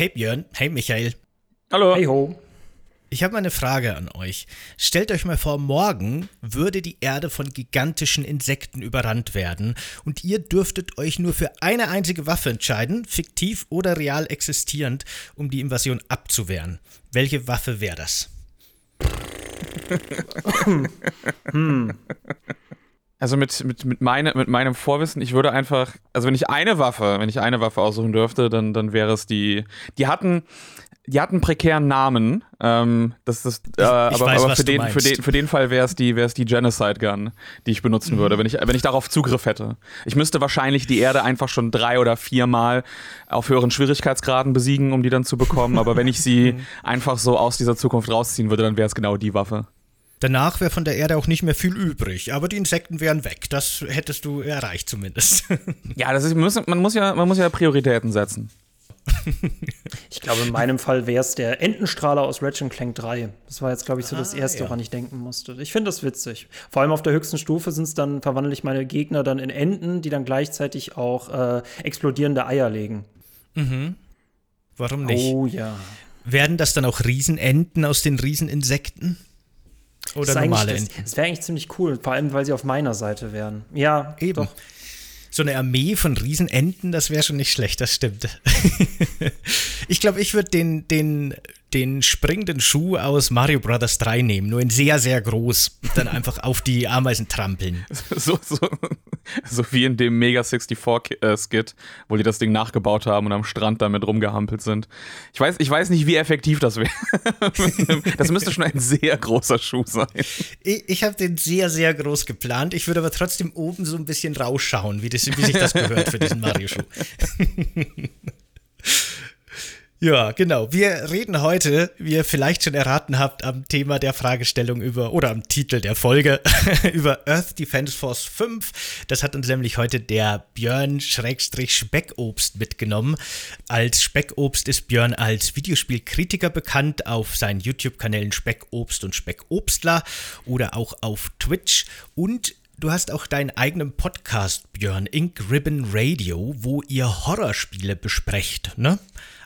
Hey Björn, hey Michael. Hallo. Hey ho. Ich habe mal eine Frage an euch. Stellt euch mal vor, morgen würde die Erde von gigantischen Insekten überrannt werden und ihr dürftet euch nur für eine einzige Waffe entscheiden, fiktiv oder real existierend, um die Invasion abzuwehren. Welche Waffe wäre das? hm. Also mit, mit, mit, meine, mit meinem Vorwissen, ich würde einfach, also wenn ich eine Waffe, wenn ich eine Waffe aussuchen dürfte, dann, dann wäre es die, die hatten, die hatten prekären Namen. Ähm, das ist, äh, aber, weiß, aber für, den, für, den, für den Fall wäre es die, die Genocide Gun, die ich benutzen mhm. würde, wenn ich, wenn ich darauf Zugriff hätte. Ich müsste wahrscheinlich die Erde einfach schon drei oder viermal auf höheren Schwierigkeitsgraden besiegen, um die dann zu bekommen. Aber wenn ich sie mhm. einfach so aus dieser Zukunft rausziehen würde, dann wäre es genau die Waffe. Danach wäre von der Erde auch nicht mehr viel übrig, aber die Insekten wären weg. Das hättest du erreicht zumindest. ja, das ist, man, muss ja, man muss ja Prioritäten setzen. ich glaube, in meinem Fall wäre es der Entenstrahler aus Ratchet Clank 3. Das war jetzt, glaube ich, so das ah, Erste, ja. woran ich denken musste. Ich finde das witzig. Vor allem auf der höchsten Stufe sind es dann, verwandle ich meine Gegner dann in Enten, die dann gleichzeitig auch äh, explodierende Eier legen. Mhm. Warum nicht? Oh ja. Werden das dann auch Riesenenten aus den Rieseninsekten? Oder normale das, Enten? Das wäre eigentlich ziemlich cool, vor allem, weil sie auf meiner Seite wären. Ja, eben. Doch. So eine Armee von Riesenenten, das wäre schon nicht schlecht, das stimmt. ich glaube, ich würde den, den den springenden Schuh aus Mario Bros. 3 nehmen, nur in sehr, sehr groß und dann einfach auf die Ameisen trampeln. So, so, so wie in dem Mega 64-Skit, wo die das Ding nachgebaut haben und am Strand damit rumgehampelt sind. Ich weiß, ich weiß nicht, wie effektiv das wäre. das müsste schon ein sehr großer Schuh sein. Ich, ich habe den sehr, sehr groß geplant. Ich würde aber trotzdem oben so ein bisschen rausschauen, wie, das, wie sich das gehört für diesen Mario-Schuh. Ja, genau. Wir reden heute, wie ihr vielleicht schon erraten habt, am Thema der Fragestellung über, oder am Titel der Folge, über Earth Defense Force 5. Das hat uns nämlich heute der Björn Speckobst mitgenommen. Als Speckobst ist Björn als Videospielkritiker bekannt auf seinen YouTube-Kanälen Speckobst und Speckobstler oder auch auf Twitch und Du hast auch deinen eigenen Podcast, Björn, Ink Ribbon Radio, wo ihr Horrorspiele besprecht, ne?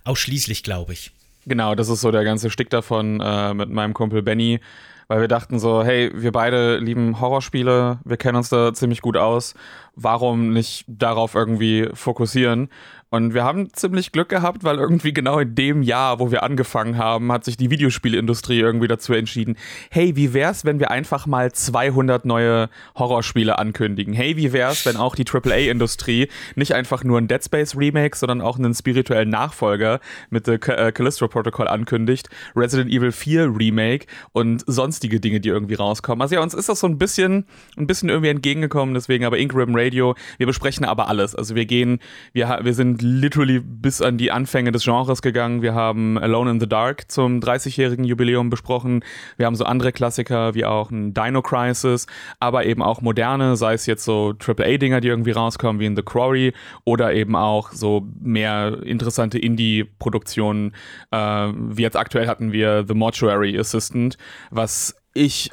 Ausschließlich, glaube ich. Genau, das ist so der ganze Stick davon äh, mit meinem Kumpel Benny, weil wir dachten so, hey, wir beide lieben Horrorspiele, wir kennen uns da ziemlich gut aus, warum nicht darauf irgendwie fokussieren? Und wir haben ziemlich Glück gehabt, weil irgendwie genau in dem Jahr, wo wir angefangen haben, hat sich die Videospielindustrie irgendwie dazu entschieden, hey, wie wär's, wenn wir einfach mal 200 neue Horrorspiele ankündigen? Hey, wie wär's, wenn auch die AAA-Industrie nicht einfach nur ein Dead Space Remake, sondern auch einen spirituellen Nachfolger mit The äh, Callisto Protocol ankündigt, Resident Evil 4 Remake und sonstige Dinge, die irgendwie rauskommen. Also ja, uns ist das so ein bisschen, ein bisschen irgendwie entgegengekommen, deswegen aber Ribbon Radio, wir besprechen aber alles. Also wir gehen, wir, wir sind literally bis an die Anfänge des Genres gegangen. Wir haben Alone in the Dark zum 30-jährigen Jubiläum besprochen. Wir haben so andere Klassiker wie auch ein Dino Crisis, aber eben auch moderne, sei es jetzt so AAA-Dinger, die irgendwie rauskommen, wie in The Quarry oder eben auch so mehr interessante Indie-Produktionen. Äh, wie jetzt aktuell hatten wir The Mortuary Assistant, was ich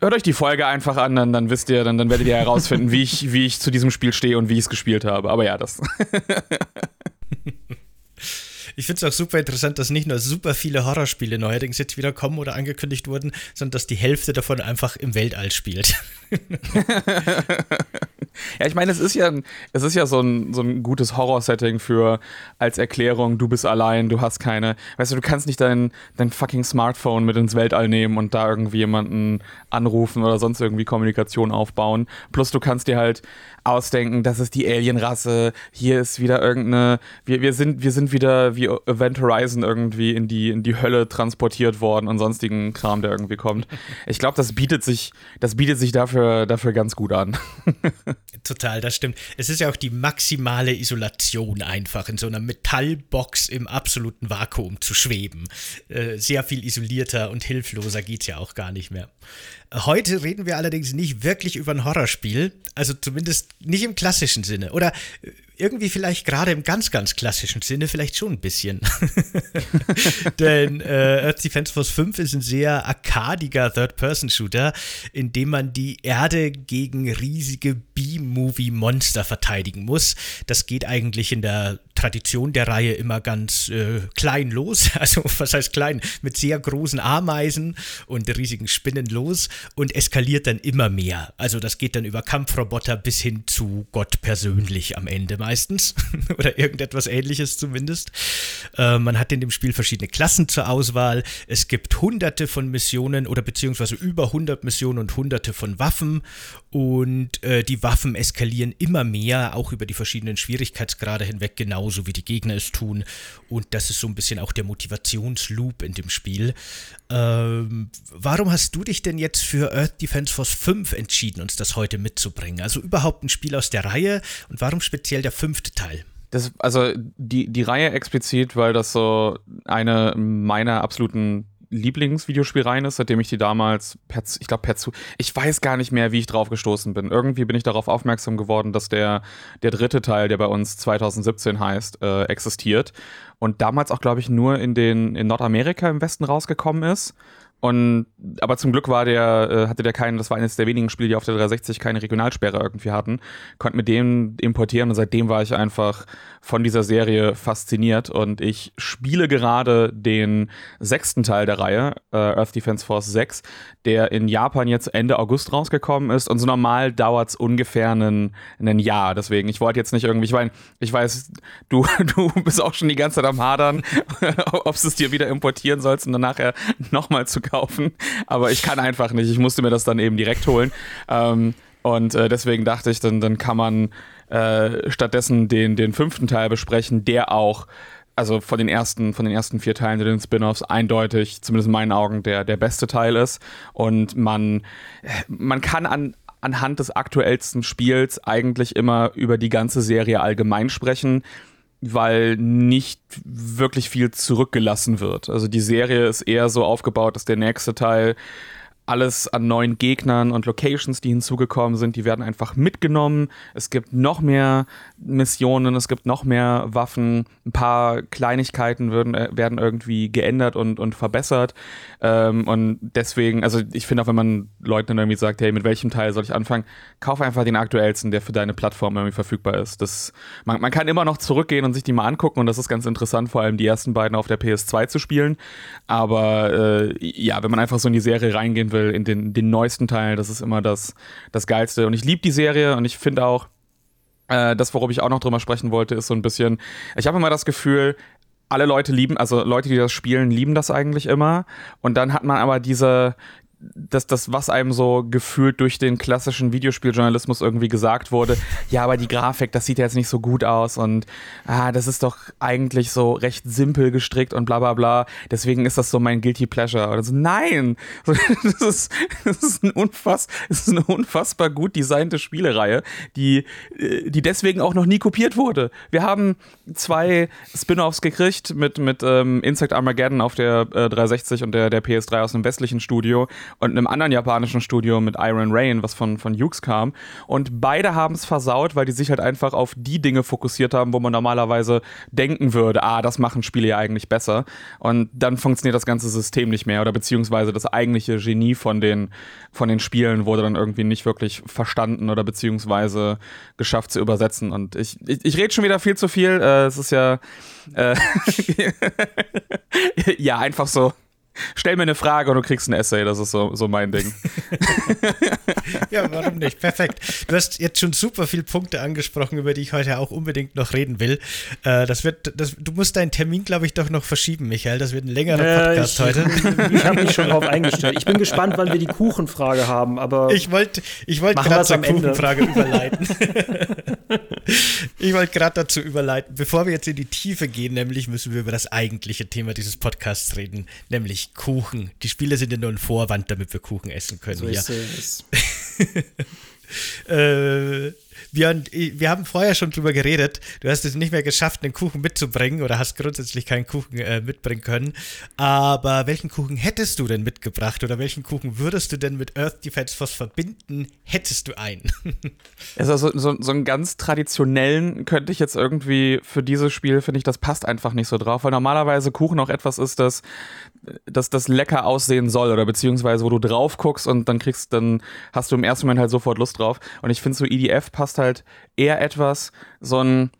hört euch die Folge einfach an, dann, dann wisst ihr, dann, dann werdet ihr herausfinden, wie ich, wie ich zu diesem Spiel stehe und wie ich es gespielt habe. Aber ja, das. Ich finde es auch super interessant, dass nicht nur super viele Horrorspiele neuerdings jetzt wieder kommen oder angekündigt wurden, sondern dass die Hälfte davon einfach im Weltall spielt. ja, ich meine, es ist ja, es ist ja so ein, so ein gutes Horror-Setting für als Erklärung, du bist allein, du hast keine, weißt du, du kannst nicht dein, dein fucking Smartphone mit ins Weltall nehmen und da irgendwie jemanden anrufen oder sonst irgendwie Kommunikation aufbauen. Plus du kannst dir halt ausdenken, das ist die Alienrasse, hier ist wieder irgendeine, wir, wir, sind, wir sind wieder wie Event Horizon irgendwie in die, in die Hölle transportiert worden und sonstigen Kram, der irgendwie kommt. Ich glaube, das bietet sich, das bietet sich dafür, dafür ganz gut an. Total, das stimmt. Es ist ja auch die maximale Isolation einfach, in so einer Metallbox im absoluten Vakuum zu schweben. Äh, sehr viel isolierter und hilfloser geht es ja auch gar nicht mehr. Heute reden wir allerdings nicht wirklich über ein Horrorspiel, also zumindest nicht im klassischen Sinne. Oder irgendwie vielleicht gerade im ganz, ganz klassischen Sinne vielleicht schon ein bisschen. Denn äh, Earth Defense Force 5 ist ein sehr arkadiger Third-Person-Shooter, in dem man die Erde gegen riesige B-Movie-Monster verteidigen muss. Das geht eigentlich in der Tradition der Reihe immer ganz äh, klein los. Also, was heißt klein? Mit sehr großen Ameisen und riesigen Spinnen los und eskaliert dann immer mehr. Also, das geht dann über Kampfroboter bis hin zu Gott persönlich am Ende meistens. Oder irgendetwas ähnliches zumindest. Äh, man hat in dem Spiel verschiedene Klassen zur Auswahl. Es gibt hunderte von Missionen oder beziehungsweise über 100 Missionen und hunderte von Waffen. Und äh, die Waffen eskalieren immer mehr, auch über die verschiedenen Schwierigkeitsgrade hinweg, genauso wie die Gegner es tun. Und das ist so ein bisschen auch der Motivationsloop in dem Spiel. Ähm, warum hast du dich denn jetzt für Earth Defense Force 5 entschieden, uns das heute mitzubringen? Also überhaupt ein Spiel aus der Reihe und warum speziell der fünfte Teil? Das, also die, die Reihe explizit, weil das so eine meiner absoluten Lieblingsvideospielreihen ist, seitdem ich die damals, per, ich glaube per zu, ich weiß gar nicht mehr, wie ich drauf gestoßen bin. Irgendwie bin ich darauf aufmerksam geworden, dass der, der dritte Teil, der bei uns 2017 heißt, äh, existiert und damals auch, glaube ich, nur in den in Nordamerika im Westen rausgekommen ist. Und aber zum Glück war der, äh, hatte der keinen, das war eines der wenigen Spiele, die auf der 360 keine Regionalsperre irgendwie hatten, konnte mit dem importieren und seitdem war ich einfach von dieser Serie fasziniert. Und ich spiele gerade den sechsten Teil der Reihe, äh, Earth Defense Force 6, der in Japan jetzt Ende August rausgekommen ist. Und so normal dauert es ungefähr ein Jahr. Deswegen, ich wollte jetzt nicht irgendwie, ich meine, ich weiß, du, du bist auch schon die ganze Zeit am Hadern, ob es dir wieder importieren sollst und dann nachher nochmal zu kaufen. Aber ich kann einfach nicht. Ich musste mir das dann eben direkt holen. Ähm, und äh, deswegen dachte ich, dann, dann kann man äh, stattdessen den, den fünften Teil besprechen, der auch also von den ersten, von den ersten vier Teilen den Spin-offs eindeutig, zumindest in meinen Augen, der, der beste Teil ist. Und man, man kann an, anhand des aktuellsten Spiels eigentlich immer über die ganze Serie allgemein sprechen weil nicht wirklich viel zurückgelassen wird. Also die Serie ist eher so aufgebaut, dass der nächste Teil alles an neuen Gegnern und Locations, die hinzugekommen sind, die werden einfach mitgenommen. Es gibt noch mehr Missionen, es gibt noch mehr Waffen, ein paar Kleinigkeiten werden, äh, werden irgendwie geändert und, und verbessert. Ähm, und deswegen, also ich finde auch, wenn man Leuten irgendwie sagt, hey, mit welchem Teil soll ich anfangen, kauf einfach den aktuellsten, der für deine Plattform irgendwie verfügbar ist. Das, man, man kann immer noch zurückgehen und sich die mal angucken und das ist ganz interessant, vor allem die ersten beiden auf der PS2 zu spielen. Aber äh, ja, wenn man einfach so in die Serie reingehen will, in den, den neuesten Teil. Das ist immer das, das Geilste. Und ich liebe die Serie und ich finde auch, äh, das, worum ich auch noch drüber sprechen wollte, ist so ein bisschen, ich habe immer das Gefühl, alle Leute lieben, also Leute, die das spielen, lieben das eigentlich immer. Und dann hat man aber diese, das, das, was einem so gefühlt durch den klassischen Videospieljournalismus irgendwie gesagt wurde, ja, aber die Grafik, das sieht ja jetzt nicht so gut aus und ah, das ist doch eigentlich so recht simpel gestrickt und bla bla bla. Deswegen ist das so mein Guilty Pleasure. Oder so, nein! Das ist, das ist, ein unfass, das ist eine unfassbar gut designte Spielereihe, die, äh, die deswegen auch noch nie kopiert wurde. Wir haben zwei Spin-offs gekriegt mit, mit ähm, Insect Armageddon auf der äh, 360 und der, der PS3 aus einem westlichen Studio und einem anderen japanischen Studio mit Iron Rain, was von, von Hughes kam. Und beide haben es versaut, weil die sich halt einfach auf die Dinge fokussiert haben, wo man normalerweise denken würde, ah, das machen Spiele ja eigentlich besser. Und dann funktioniert das ganze System nicht mehr oder beziehungsweise das eigentliche Genie von den, von den Spielen wurde dann irgendwie nicht wirklich verstanden oder beziehungsweise geschafft zu übersetzen. Und ich, ich, ich rede schon wieder viel zu viel. Äh, es ist ja, äh, ja, einfach so Stell mir eine Frage und du kriegst ein Essay, das ist so, so mein Ding. ja, warum nicht? Perfekt. Du hast jetzt schon super viele Punkte angesprochen, über die ich heute auch unbedingt noch reden will. Äh, das wird, das, du musst deinen Termin, glaube ich, doch noch verschieben, Michael. Das wird ein längerer Podcast ich, heute. Ich habe mich schon darauf eingestellt. Ich bin gespannt, wann wir die Kuchenfrage haben, aber. Ich wollte ich wollt gerade zur Kuchenfrage überleiten. ich wollte gerade dazu überleiten. Bevor wir jetzt in die Tiefe gehen, nämlich müssen wir über das eigentliche Thema dieses Podcasts reden, nämlich Kuchen. Die Spiele sind ja nur ein Vorwand, damit wir Kuchen essen können. So ist es. äh, Björn, wir haben vorher schon drüber geredet. Du hast es nicht mehr geschafft, einen Kuchen mitzubringen oder hast grundsätzlich keinen Kuchen äh, mitbringen können. Aber welchen Kuchen hättest du denn mitgebracht oder welchen Kuchen würdest du denn mit Earth Defense Force verbinden? Hättest du einen? also so, so, so einen ganz traditionellen könnte ich jetzt irgendwie für dieses Spiel, finde ich, das passt einfach nicht so drauf, weil normalerweise Kuchen auch etwas ist, das, das, das lecker aussehen soll oder beziehungsweise wo du drauf guckst und dann kriegst, dann hast du im ersten Moment halt sofort Lust drauf. Und ich finde so EDF passt halt eher etwas, so ein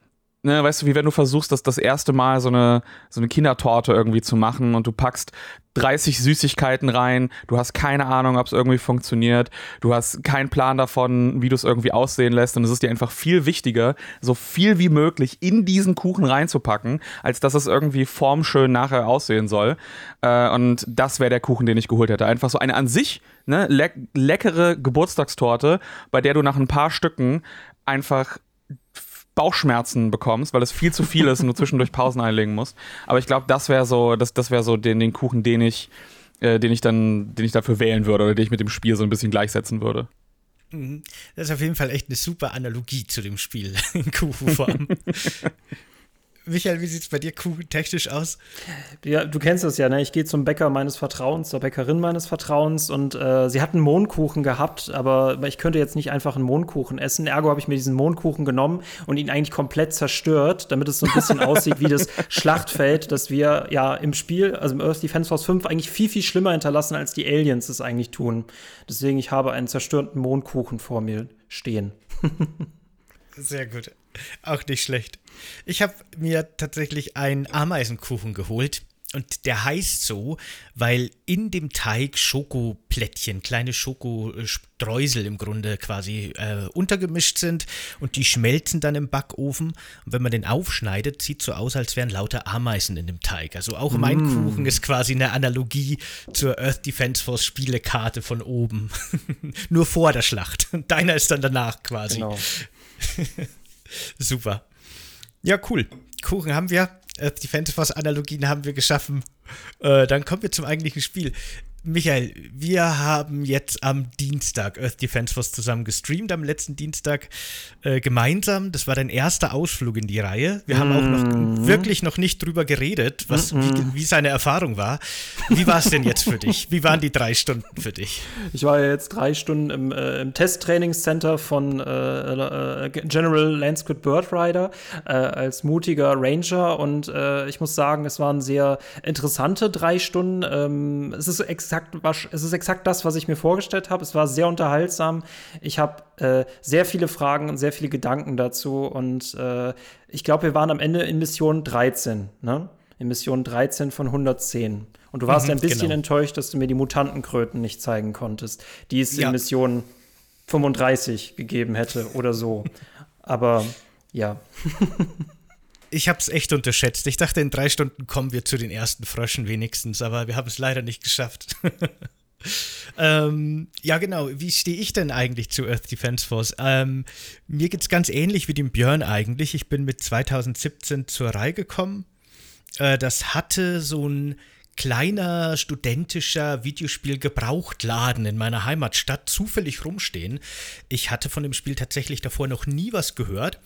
ne, weißt du, wie wenn du versuchst, das das erste Mal so eine, so eine Kindertorte irgendwie zu machen und du packst 30 Süßigkeiten rein, du hast keine Ahnung, ob es irgendwie funktioniert, du hast keinen Plan davon, wie du es irgendwie aussehen lässt und es ist dir einfach viel wichtiger, so viel wie möglich in diesen Kuchen reinzupacken, als dass es irgendwie formschön nachher aussehen soll. Äh, und das wäre der Kuchen, den ich geholt hätte. Einfach so eine an sich ne, le leckere Geburtstagstorte, bei der du nach ein paar Stücken einfach Bauchschmerzen bekommst, weil es viel zu viel ist und du zwischendurch Pausen einlegen musst. Aber ich glaube, das wäre so, das, das wäre so den, den Kuchen, den ich, äh, den ich dann, den ich dafür wählen würde oder den ich mit dem Spiel so ein bisschen gleichsetzen würde. Mhm. Das ist auf jeden Fall echt eine super Analogie zu dem Spiel in Kuchenform. Michael, wie sieht es bei dir technisch aus? Ja, du kennst das ja, ne? Ich gehe zum Bäcker meines Vertrauens, zur Bäckerin meines Vertrauens und äh, sie hatten Mohnkuchen gehabt, aber ich könnte jetzt nicht einfach einen Mohnkuchen essen. Ergo habe ich mir diesen Mohnkuchen genommen und ihn eigentlich komplett zerstört, damit es so ein bisschen aussieht wie das Schlachtfeld, das wir ja im Spiel, also im Earth Defense Force 5, eigentlich viel, viel schlimmer hinterlassen, als die Aliens es eigentlich tun. Deswegen, ich habe einen zerstörten Mohnkuchen vor mir stehen. Sehr gut. Auch nicht schlecht. Ich habe mir tatsächlich einen Ameisenkuchen geholt. Und der heißt so, weil in dem Teig Schokoplättchen, kleine Schokostreusel im Grunde quasi äh, untergemischt sind und die schmelzen dann im Backofen. Und wenn man den aufschneidet, sieht so aus, als wären lauter Ameisen in dem Teig. Also auch mein mm. Kuchen ist quasi eine Analogie zur Earth Defense Force Spielekarte von oben. Nur vor der Schlacht. Deiner ist dann danach quasi. Genau. Super. Ja, cool. Kuchen haben wir. Äh, die Fantasy-Analogien haben wir geschaffen. Äh, dann kommen wir zum eigentlichen Spiel. Michael, wir haben jetzt am Dienstag Earth Defense Force zusammen gestreamt, am letzten Dienstag äh, gemeinsam. Das war dein erster Ausflug in die Reihe. Wir mm. haben auch noch mhm. wirklich noch nicht drüber geredet, was, mm -mm. Wie, wie, seine Erfahrung war. Wie war es denn jetzt für dich? Wie waren die drei Stunden für dich? Ich war ja jetzt drei Stunden im, äh, im Testtrainingscenter von äh, äh General Landsquid Bird Rider äh, als mutiger Ranger und äh, ich muss sagen, es waren sehr interessante drei Stunden. Ähm, es ist exakt exakt, es ist exakt das, was ich mir vorgestellt habe. Es war sehr unterhaltsam. Ich habe äh, sehr viele Fragen und sehr viele Gedanken dazu. Und äh, ich glaube, wir waren am Ende in Mission 13, ne? In Mission 13 von 110. Und du warst mhm, ein bisschen genau. enttäuscht, dass du mir die Mutantenkröten nicht zeigen konntest, die es ja. in Mission 35 gegeben hätte oder so. Aber ja. ich habe es echt unterschätzt. Ich dachte, in drei Stunden kommen wir zu den ersten Fröschen wenigstens, aber wir haben es leider nicht geschafft. ähm, ja, genau. Wie stehe ich denn eigentlich zu Earth Defense Force? Ähm, mir geht es ganz ähnlich wie dem Björn eigentlich. Ich bin mit 2017 zur Reihe gekommen. Äh, das hatte so ein kleiner studentischer Videospiel-Gebrauchtladen in meiner Heimatstadt zufällig rumstehen. Ich hatte von dem Spiel tatsächlich davor noch nie was gehört.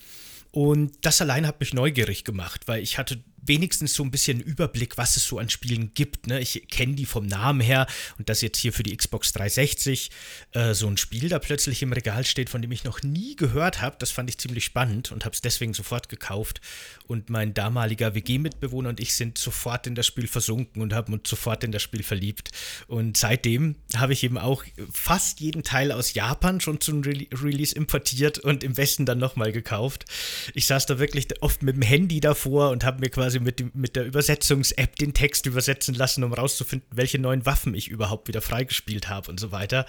Und das allein hat mich neugierig gemacht, weil ich hatte wenigstens so ein bisschen Überblick, was es so an Spielen gibt. Ne? Ich kenne die vom Namen her und dass jetzt hier für die Xbox 360 äh, so ein Spiel da plötzlich im Regal steht, von dem ich noch nie gehört habe, das fand ich ziemlich spannend und habe es deswegen sofort gekauft. Und mein damaliger WG-Mitbewohner und ich sind sofort in das Spiel versunken und haben uns sofort in das Spiel verliebt. Und seitdem habe ich eben auch fast jeden Teil aus Japan schon zum Re Release importiert und im Westen dann nochmal gekauft. Ich saß da wirklich oft mit dem Handy davor und habe mir quasi mit, dem, mit der Übersetzungs-App den Text übersetzen lassen, um rauszufinden, welche neuen Waffen ich überhaupt wieder freigespielt habe und so weiter.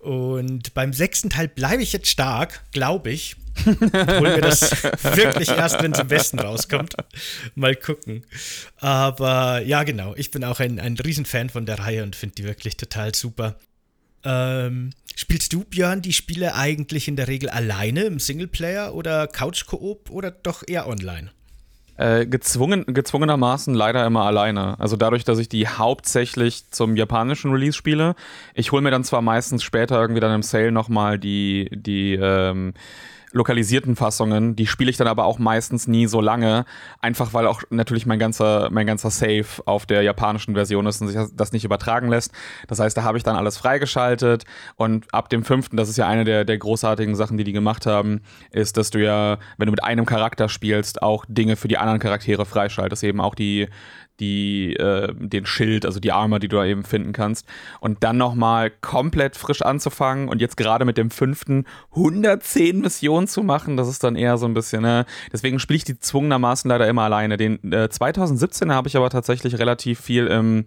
Und beim sechsten Teil bleibe ich jetzt stark, glaube ich. Obwohl mir das wirklich erst, wenn es im Westen rauskommt. Mal gucken. Aber ja, genau. Ich bin auch ein, ein Riesenfan von der Reihe und finde die wirklich total super. Ähm, spielst du, Björn, die Spiele eigentlich in der Regel alleine im Singleplayer oder Couch-Koop oder doch eher online? Äh, gezwungen, gezwungenermaßen leider immer alleine. Also dadurch, dass ich die hauptsächlich zum japanischen Release spiele. Ich hole mir dann zwar meistens später irgendwie dann im Sale nochmal die, die ähm, lokalisierten Fassungen, die spiele ich dann aber auch meistens nie so lange, einfach weil auch natürlich mein ganzer, mein ganzer Save auf der japanischen Version ist und sich das nicht übertragen lässt. Das heißt, da habe ich dann alles freigeschaltet und ab dem fünften, das ist ja eine der, der großartigen Sachen, die die gemacht haben, ist, dass du ja, wenn du mit einem Charakter spielst, auch Dinge für die anderen Charaktere freischaltest, eben auch die die, äh, den Schild, also die Armor, die du da eben finden kannst. Und dann nochmal komplett frisch anzufangen und jetzt gerade mit dem fünften 110 Missionen zu machen, das ist dann eher so ein bisschen, ne? Deswegen spiele ich die zwungenermaßen leider immer alleine. Den äh, 2017 habe ich aber tatsächlich relativ viel im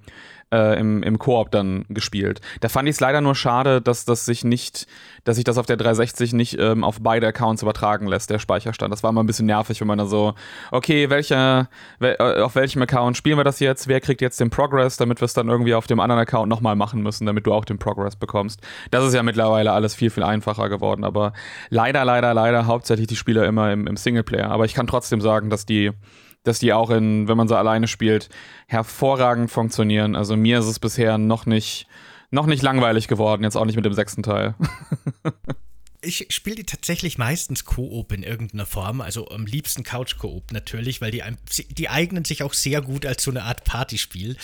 äh, im, im Koop dann gespielt. Da fand ich es leider nur schade, dass das sich nicht, dass sich das auf der 360 nicht ähm, auf beide Accounts übertragen lässt, der Speicherstand. Das war immer ein bisschen nervig, wenn man da so, okay, welcher, wel, äh, auf welchem Account spielen wir das jetzt? Wer kriegt jetzt den Progress, damit wir es dann irgendwie auf dem anderen Account nochmal machen müssen, damit du auch den Progress bekommst. Das ist ja mittlerweile alles viel, viel einfacher geworden, aber leider, leider, leider hauptsächlich die Spieler immer im, im Singleplayer. Aber ich kann trotzdem sagen, dass die dass die auch in, wenn man so alleine spielt, hervorragend funktionieren. Also mir ist es bisher noch nicht, noch nicht langweilig geworden, jetzt auch nicht mit dem sechsten Teil. Ich spiele die tatsächlich meistens Koop in irgendeiner Form, also am liebsten Couch-Koop natürlich, weil die, die eignen sich auch sehr gut als so eine Art Partyspiel.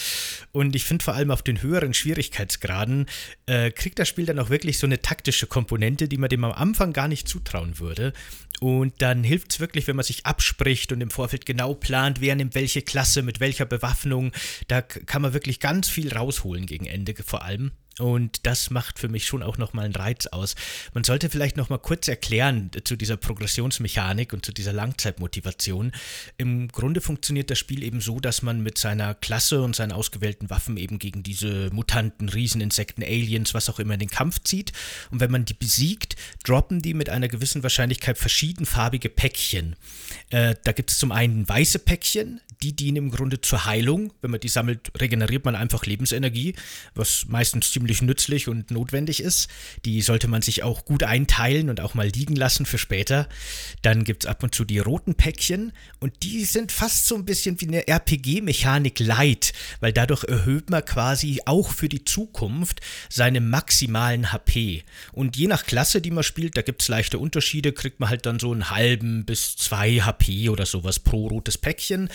Und ich finde vor allem auf den höheren Schwierigkeitsgraden äh, kriegt das Spiel dann auch wirklich so eine taktische Komponente, die man dem am Anfang gar nicht zutrauen würde. Und dann hilft es wirklich, wenn man sich abspricht und im Vorfeld genau plant, wer nimmt welche Klasse, mit welcher Bewaffnung. Da kann man wirklich ganz viel rausholen gegen Ende vor allem. Und das macht für mich schon auch nochmal einen Reiz aus. Man sollte vielleicht nochmal kurz erklären zu dieser Progressionsmechanik und zu dieser Langzeitmotivation. Im Grunde funktioniert das Spiel eben so, dass man mit seiner Klasse und seinen ausgewählten Waffen eben gegen diese Mutanten, Rieseninsekten, Aliens, was auch immer in den Kampf zieht. Und wenn man die besiegt, droppen die mit einer gewissen Wahrscheinlichkeit verschiedenfarbige Päckchen. Äh, da gibt es zum einen weiße Päckchen, die dienen im Grunde zur Heilung. Wenn man die sammelt, regeneriert man einfach Lebensenergie, was meistens ziemlich nützlich und notwendig ist. Die sollte man sich auch gut einteilen und auch mal liegen lassen für später. Dann gibt es ab und zu die roten Päckchen und die sind fast so ein bisschen wie eine RPG-Mechanik light, weil dadurch erhöht man quasi auch für die Zukunft seine maximalen HP. Und je nach Klasse, die man spielt, da gibt es leichte Unterschiede, kriegt man halt dann so einen halben bis zwei HP oder sowas pro rotes Päckchen.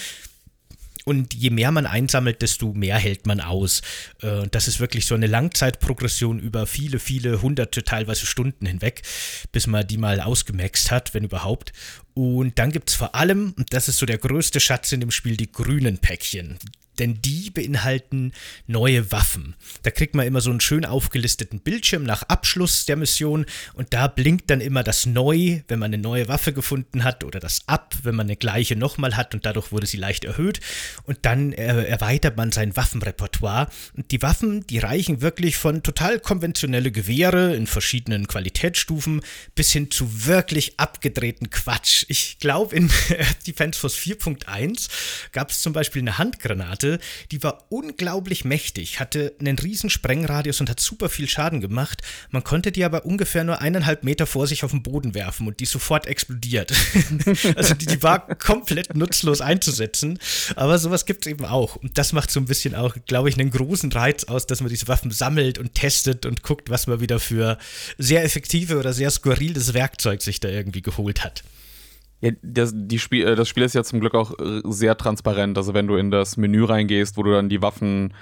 Und je mehr man einsammelt, desto mehr hält man aus. Äh, das ist wirklich so eine Langzeitprogression über viele, viele hunderte, teilweise Stunden hinweg, bis man die mal ausgemaxt hat, wenn überhaupt. Und dann gibt es vor allem, und das ist so der größte Schatz in dem Spiel, die grünen Päckchen denn die beinhalten neue Waffen. Da kriegt man immer so einen schön aufgelisteten Bildschirm nach Abschluss der Mission und da blinkt dann immer das Neu, wenn man eine neue Waffe gefunden hat oder das Ab, wenn man eine gleiche nochmal hat und dadurch wurde sie leicht erhöht und dann äh, erweitert man sein Waffenrepertoire und die Waffen, die reichen wirklich von total konventionelle Gewehre in verschiedenen Qualitätsstufen bis hin zu wirklich abgedrehten Quatsch. Ich glaube in Defense Force 4.1 gab es zum Beispiel eine Handgranate hatte, die war unglaublich mächtig, hatte einen riesen Sprengradius und hat super viel Schaden gemacht. Man konnte die aber ungefähr nur eineinhalb Meter vor sich auf den Boden werfen und die sofort explodiert. also die, die, war komplett nutzlos einzusetzen. Aber sowas gibt es eben auch. Und das macht so ein bisschen auch, glaube ich, einen großen Reiz aus, dass man diese Waffen sammelt und testet und guckt, was man wieder für sehr effektive oder sehr skurriles Werkzeug sich da irgendwie geholt hat. Ja, das, die Spiel, äh, das Spiel ist ja zum Glück auch äh, sehr transparent. Also wenn du in das Menü reingehst, wo du dann die Waffen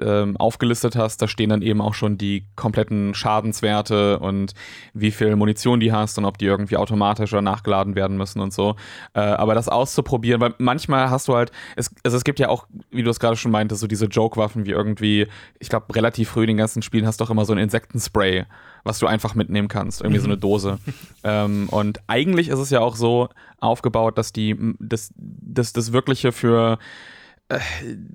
ähm, aufgelistet hast, da stehen dann eben auch schon die kompletten Schadenswerte und wie viel Munition die hast und ob die irgendwie automatisch oder nachgeladen werden müssen und so. Äh, aber das auszuprobieren, weil manchmal hast du halt, es, also es gibt ja auch, wie du es gerade schon meintest, so diese Joke-Waffen wie irgendwie, ich glaube, relativ früh in den ganzen Spielen hast du auch immer so ein Insektenspray was du einfach mitnehmen kannst, irgendwie so eine. Dose. ähm, und eigentlich ist es ja auch so aufgebaut, dass die, das, das, das Wirkliche für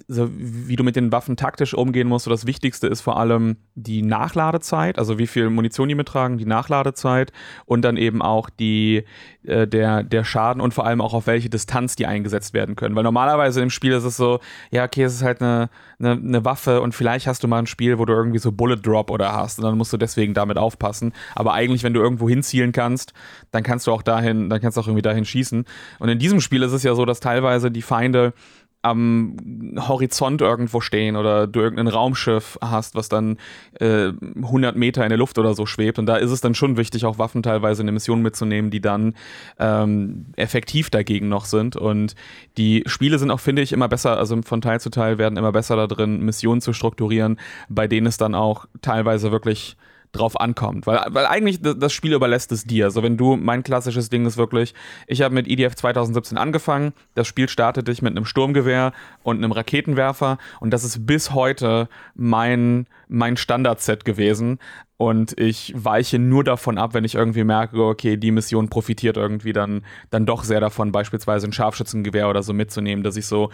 so wie du mit den Waffen taktisch umgehen musst. So das Wichtigste ist vor allem die Nachladezeit, also wie viel Munition die mittragen, die Nachladezeit und dann eben auch die, äh, der, der Schaden und vor allem auch auf welche Distanz die eingesetzt werden können. Weil normalerweise im Spiel ist es so, ja, okay, es ist halt eine, eine, eine Waffe und vielleicht hast du mal ein Spiel, wo du irgendwie so Bullet Drop oder hast und dann musst du deswegen damit aufpassen. Aber eigentlich, wenn du irgendwo hinzielen kannst, dann kannst du auch dahin, dann kannst du auch irgendwie dahin schießen. Und in diesem Spiel ist es ja so, dass teilweise die Feinde am Horizont irgendwo stehen oder du irgendein Raumschiff hast, was dann äh, 100 Meter in der Luft oder so schwebt. Und da ist es dann schon wichtig, auch Waffen teilweise in eine Mission mitzunehmen, die dann ähm, effektiv dagegen noch sind. Und die Spiele sind auch, finde ich, immer besser, also von Teil zu Teil werden immer besser da drin, Missionen zu strukturieren, bei denen es dann auch teilweise wirklich drauf ankommt. Weil, weil eigentlich das Spiel überlässt es dir. Also wenn du, mein klassisches Ding ist wirklich, ich habe mit EDF 2017 angefangen, das Spiel startet dich mit einem Sturmgewehr und einem Raketenwerfer und das ist bis heute mein, mein Standardset gewesen. Und ich weiche nur davon ab, wenn ich irgendwie merke, okay, die Mission profitiert irgendwie dann, dann doch sehr davon, beispielsweise ein Scharfschützengewehr oder so mitzunehmen, dass ich so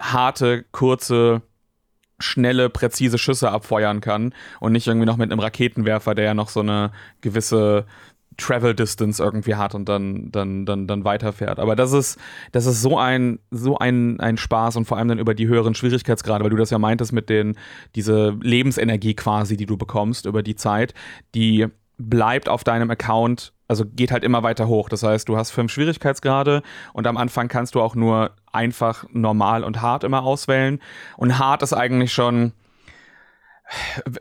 harte, kurze, schnelle, präzise Schüsse abfeuern kann und nicht irgendwie noch mit einem Raketenwerfer, der ja noch so eine gewisse Travel Distance irgendwie hat und dann, dann, dann, dann weiterfährt. Aber das ist, das ist so ein, so ein, ein Spaß und vor allem dann über die höheren Schwierigkeitsgrade, weil du das ja meintest mit den, diese Lebensenergie quasi, die du bekommst über die Zeit, die bleibt auf deinem Account, also geht halt immer weiter hoch. Das heißt, du hast fünf Schwierigkeitsgrade und am Anfang kannst du auch nur einfach, normal und hart immer auswählen. Und hart ist eigentlich schon,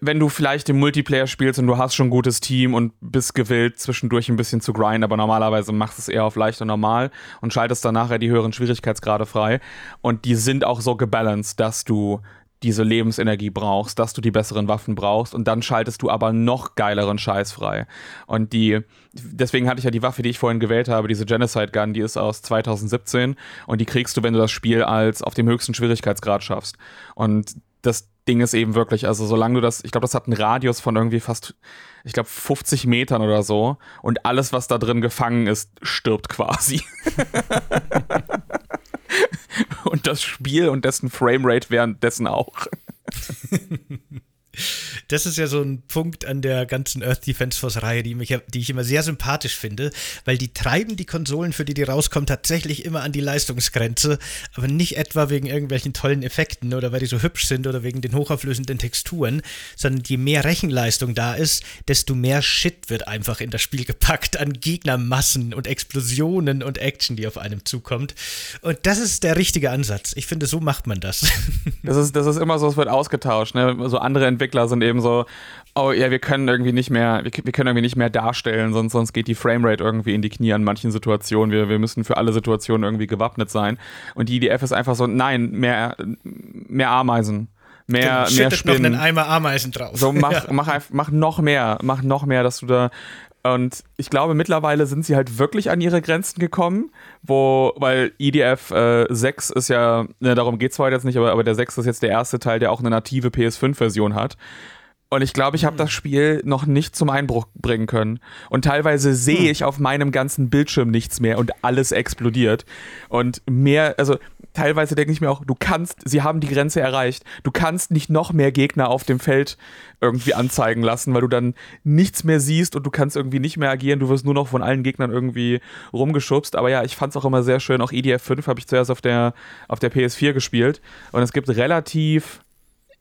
wenn du vielleicht im Multiplayer spielst und du hast schon ein gutes Team und bist gewillt, zwischendurch ein bisschen zu grinden, aber normalerweise machst du es eher auf leicht und normal und schaltest dann nachher die höheren Schwierigkeitsgrade frei. Und die sind auch so gebalanced, dass du diese Lebensenergie brauchst, dass du die besseren Waffen brauchst und dann schaltest du aber noch geileren Scheiß frei. Und die, deswegen hatte ich ja die Waffe, die ich vorhin gewählt habe, diese Genocide Gun, die ist aus 2017 und die kriegst du, wenn du das Spiel als auf dem höchsten Schwierigkeitsgrad schaffst. Und das Ding ist eben wirklich, also solange du das, ich glaube, das hat einen Radius von irgendwie fast, ich glaube, 50 Metern oder so und alles, was da drin gefangen ist, stirbt quasi. und das Spiel und dessen Framerate währenddessen auch. Das ist ja so ein Punkt an der ganzen Earth Defense Force Reihe, die, mich, die ich immer sehr sympathisch finde, weil die treiben die Konsolen, für die die rauskommen, tatsächlich immer an die Leistungsgrenze, aber nicht etwa wegen irgendwelchen tollen Effekten oder weil die so hübsch sind oder wegen den hochauflösenden Texturen, sondern je mehr Rechenleistung da ist, desto mehr Shit wird einfach in das Spiel gepackt an Gegnermassen und Explosionen und Action, die auf einem zukommt. Und das ist der richtige Ansatz. Ich finde, so macht man das. Das ist, das ist immer so, es wird ausgetauscht. Ne? So andere Entwickler sind eben so, oh ja, wir können irgendwie nicht mehr, wir, wir können irgendwie nicht mehr darstellen, sonst, sonst geht die Framerate irgendwie in die Knie an manchen Situationen. Wir, wir müssen für alle Situationen irgendwie gewappnet sein. Und die IDF ist einfach so, nein, mehr, mehr Ameisen mehr, genau, mehr Spinnen. noch einen Eimer Ameisen drauf. So, mach, ja. mach, mach noch mehr, mach noch mehr, dass du da. Und ich glaube, mittlerweile sind sie halt wirklich an ihre Grenzen gekommen, wo, weil EDF äh, 6 ist ja, ne, darum geht es heute jetzt nicht, aber, aber der 6 ist jetzt der erste Teil, der auch eine native PS5-Version hat. Und ich glaube, ich habe das Spiel noch nicht zum Einbruch bringen können. Und teilweise sehe hm. ich auf meinem ganzen Bildschirm nichts mehr und alles explodiert. Und mehr, also teilweise denke ich mir auch, du kannst, sie haben die Grenze erreicht. Du kannst nicht noch mehr Gegner auf dem Feld irgendwie anzeigen lassen, weil du dann nichts mehr siehst und du kannst irgendwie nicht mehr agieren. Du wirst nur noch von allen Gegnern irgendwie rumgeschubst. Aber ja, ich fand es auch immer sehr schön. Auch EDF 5 habe ich zuerst auf der, auf der PS4 gespielt. Und es gibt relativ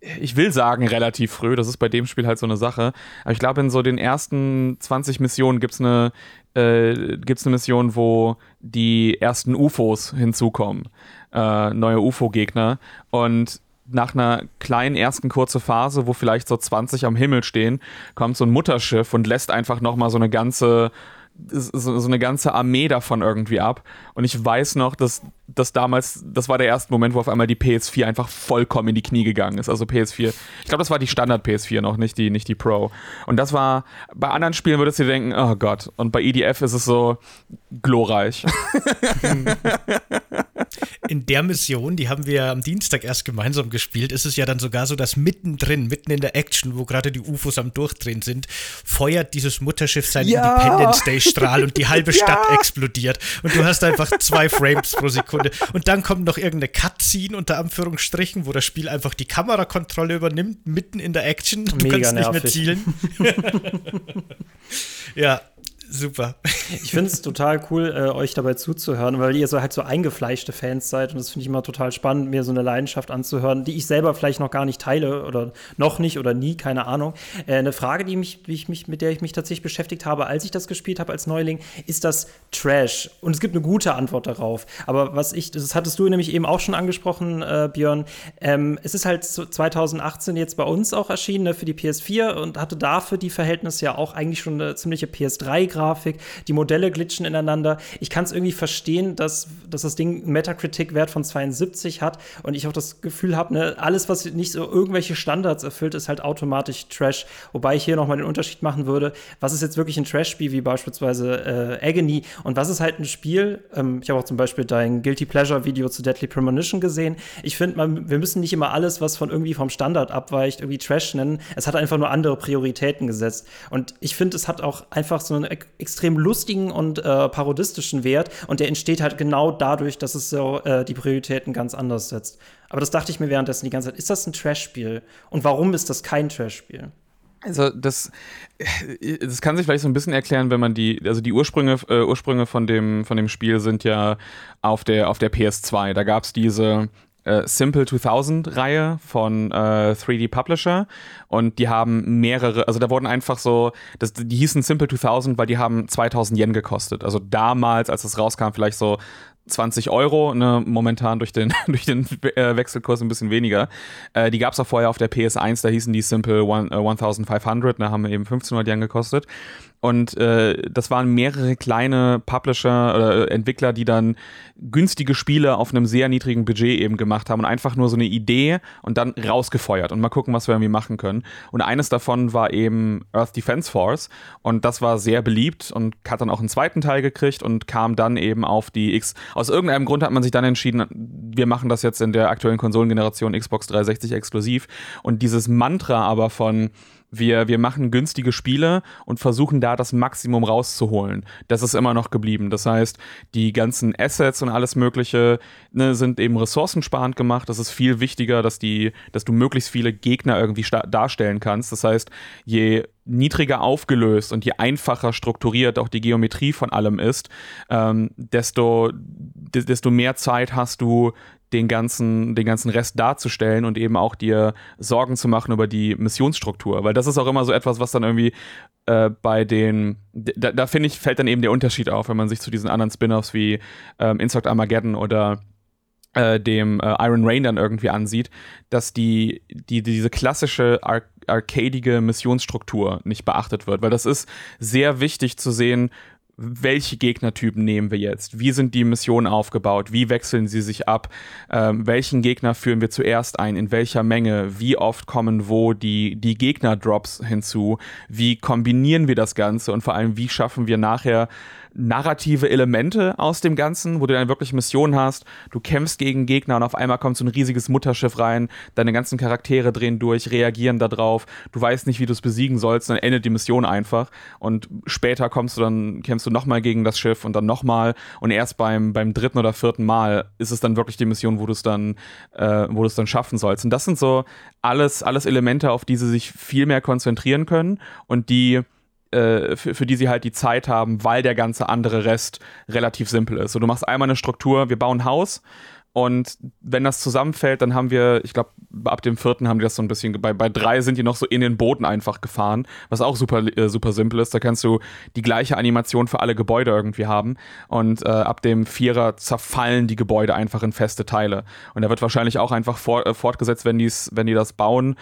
ich will sagen relativ früh, das ist bei dem Spiel halt so eine Sache. Aber ich glaube, in so den ersten 20 Missionen gibt es eine, äh, eine Mission, wo die ersten UFOs hinzukommen. Äh, neue UFO-Gegner. Und nach einer kleinen ersten kurzen Phase, wo vielleicht so 20 am Himmel stehen, kommt so ein Mutterschiff und lässt einfach nochmal so eine ganze so, so, eine ganze Armee davon irgendwie ab. Und ich weiß noch, dass, dass damals, das war der erste Moment, wo auf einmal die PS4 einfach vollkommen in die Knie gegangen ist. Also PS4, ich glaube, das war die Standard PS4 noch, nicht die, nicht die Pro. Und das war, bei anderen Spielen würdest du dir denken, oh Gott. Und bei EDF ist es so glorreich. in der Mission, die haben wir am Dienstag erst gemeinsam gespielt, ist es ja dann sogar so, dass mittendrin, mitten in der Action, wo gerade die UFOs am Durchdrehen sind, feuert dieses Mutterschiff seinen ja. Independence Day Strahl und die halbe Stadt ja. explodiert. Und du hast einfach zwei Frames pro Sekunde. Und dann kommt noch irgendeine Cutscene unter Anführungsstrichen, wo das Spiel einfach die Kamerakontrolle übernimmt, mitten in der Action. Du Mega kannst nervig. nicht mehr zielen. ja, super. Ich finde es total cool, äh, euch dabei zuzuhören, weil ihr so halt so eingefleischte Fans seid und das finde ich immer total spannend, mir so eine Leidenschaft anzuhören, die ich selber vielleicht noch gar nicht teile oder noch nicht oder nie, keine Ahnung. Äh, eine Frage, die mich, die ich mich, mit der ich mich tatsächlich beschäftigt habe, als ich das gespielt habe als Neuling, ist das Trash? Und es gibt eine gute Antwort darauf. Aber was ich, das hattest du nämlich eben auch schon angesprochen, äh, Björn. Ähm, es ist halt 2018 jetzt bei uns auch erschienen ne, für die PS4 und hatte dafür die Verhältnisse ja auch eigentlich schon eine ziemliche PS3 Grafik, die Modelle glitschen ineinander. Ich kann es irgendwie verstehen, dass, dass das Ding einen Metacritic-Wert von 72 hat und ich auch das Gefühl habe, ne, alles, was nicht so irgendwelche Standards erfüllt, ist halt automatisch Trash. Wobei ich hier nochmal den Unterschied machen würde, was ist jetzt wirklich ein Trash-Spiel, wie beispielsweise äh, Agony und was ist halt ein Spiel, ähm, ich habe auch zum Beispiel dein Guilty Pleasure-Video zu Deadly Premonition gesehen. Ich finde, wir müssen nicht immer alles, was von irgendwie vom Standard abweicht, irgendwie Trash nennen. Es hat einfach nur andere Prioritäten gesetzt. Und ich finde, es hat auch einfach so einen extrem lustigen und äh, parodistischen Wert. Und der entsteht halt genau dadurch, dass es so äh, die Prioritäten ganz anders setzt. Aber das dachte ich mir währenddessen die ganze Zeit. Ist das ein Trash-Spiel? Und warum ist das kein Trash-Spiel? Also das, das kann sich vielleicht so ein bisschen erklären, wenn man die, also die Ursprünge, äh, Ursprünge von dem, von dem Spiel sind ja auf der, auf der PS2. Da gab es diese äh, Simple 2000 Reihe von äh, 3D Publisher und die haben mehrere, also da wurden einfach so, das, die hießen Simple 2000, weil die haben 2000 Yen gekostet. Also damals, als es rauskam, vielleicht so 20 Euro, ne, momentan durch den, durch den äh, Wechselkurs ein bisschen weniger. Äh, die gab es auch vorher auf der PS1, da hießen die Simple One, äh, 1500, ne, haben eben 1500 Yen gekostet. Und äh, das waren mehrere kleine Publisher oder äh, Entwickler, die dann günstige Spiele auf einem sehr niedrigen Budget eben gemacht haben und einfach nur so eine Idee und dann rausgefeuert und mal gucken, was wir irgendwie machen können. Und eines davon war eben Earth Defense Force und das war sehr beliebt und hat dann auch einen zweiten Teil gekriegt und kam dann eben auf die X. Aus irgendeinem Grund hat man sich dann entschieden, wir machen das jetzt in der aktuellen Konsolengeneration Xbox 360 exklusiv und dieses Mantra aber von wir, wir machen günstige Spiele und versuchen da das Maximum rauszuholen. Das ist immer noch geblieben. Das heißt, die ganzen Assets und alles Mögliche ne, sind eben ressourcensparend gemacht. Das ist viel wichtiger, dass, die, dass du möglichst viele Gegner irgendwie darstellen kannst. Das heißt, je niedriger aufgelöst und je einfacher strukturiert auch die Geometrie von allem ist, ähm, desto, desto mehr Zeit hast du, den ganzen, den ganzen Rest darzustellen und eben auch dir Sorgen zu machen über die Missionsstruktur. Weil das ist auch immer so etwas, was dann irgendwie äh, bei den, da, da finde ich, fällt dann eben der Unterschied auf, wenn man sich zu diesen anderen Spin-offs wie ähm, Insect Armageddon oder äh, dem äh, Iron Rain dann irgendwie ansieht, dass die, die diese klassische ar arcadige Missionsstruktur nicht beachtet wird. Weil das ist sehr wichtig zu sehen, welche Gegnertypen nehmen wir jetzt? Wie sind die Missionen aufgebaut? Wie wechseln sie sich ab? Ähm, welchen Gegner führen wir zuerst ein? In welcher Menge? Wie oft kommen wo die, die Gegner-Drops hinzu? Wie kombinieren wir das Ganze? Und vor allem, wie schaffen wir nachher narrative Elemente aus dem Ganzen, wo du dann wirklich Missionen hast, du kämpfst gegen Gegner und auf einmal kommt so ein riesiges Mutterschiff rein, deine ganzen Charaktere drehen durch, reagieren darauf, du weißt nicht, wie du es besiegen sollst, dann endet die Mission einfach. Und später kommst du dann, kämpfst du nochmal gegen das Schiff und dann nochmal. Und erst beim, beim dritten oder vierten Mal ist es dann wirklich die Mission, wo du es dann, äh, wo du es dann schaffen sollst. Und das sind so alles, alles Elemente, auf die sie sich viel mehr konzentrieren können und die äh, für, für, die sie halt die Zeit haben, weil der ganze andere Rest relativ simpel ist. So, du machst einmal eine Struktur, wir bauen ein Haus und wenn das zusammenfällt, dann haben wir, ich glaube, ab dem vierten haben die das so ein bisschen, bei, bei drei sind die noch so in den Boden einfach gefahren, was auch super, äh, super simpel ist. Da kannst du die gleiche Animation für alle Gebäude irgendwie haben. Und äh, ab dem Vierer zerfallen die Gebäude einfach in feste Teile. Und da wird wahrscheinlich auch einfach for, äh, fortgesetzt, wenn, wenn die das bauen,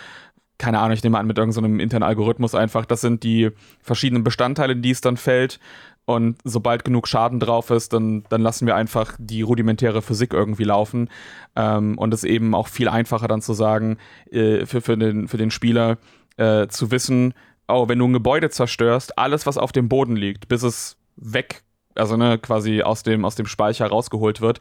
keine Ahnung, ich nehme an, mit irgendeinem so internen Algorithmus einfach, das sind die verschiedenen Bestandteile, in die es dann fällt. Und sobald genug Schaden drauf ist, dann, dann lassen wir einfach die rudimentäre Physik irgendwie laufen. Ähm, und es ist eben auch viel einfacher dann zu sagen, äh, für, für, den, für den Spieler äh, zu wissen, oh, wenn du ein Gebäude zerstörst, alles, was auf dem Boden liegt, bis es weg also ne, quasi aus dem, aus dem Speicher rausgeholt wird,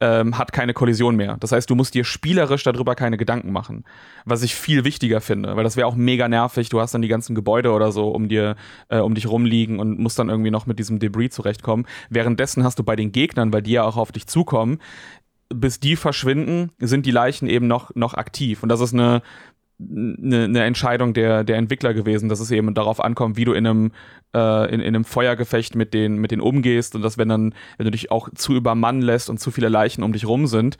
ähm, hat keine Kollision mehr. Das heißt, du musst dir spielerisch darüber keine Gedanken machen. Was ich viel wichtiger finde, weil das wäre auch mega nervig. Du hast dann die ganzen Gebäude oder so um dir, äh, um dich rumliegen und musst dann irgendwie noch mit diesem Debris zurechtkommen. Währenddessen hast du bei den Gegnern, weil die ja auch auf dich zukommen, bis die verschwinden, sind die Leichen eben noch, noch aktiv. Und das ist eine, eine, eine Entscheidung der, der Entwickler gewesen, dass es eben darauf ankommt, wie du in einem, äh, in, in einem Feuergefecht mit den, mit denen umgehst und dass wenn dann, wenn du dich auch zu übermannen lässt und zu viele Leichen um dich rum sind,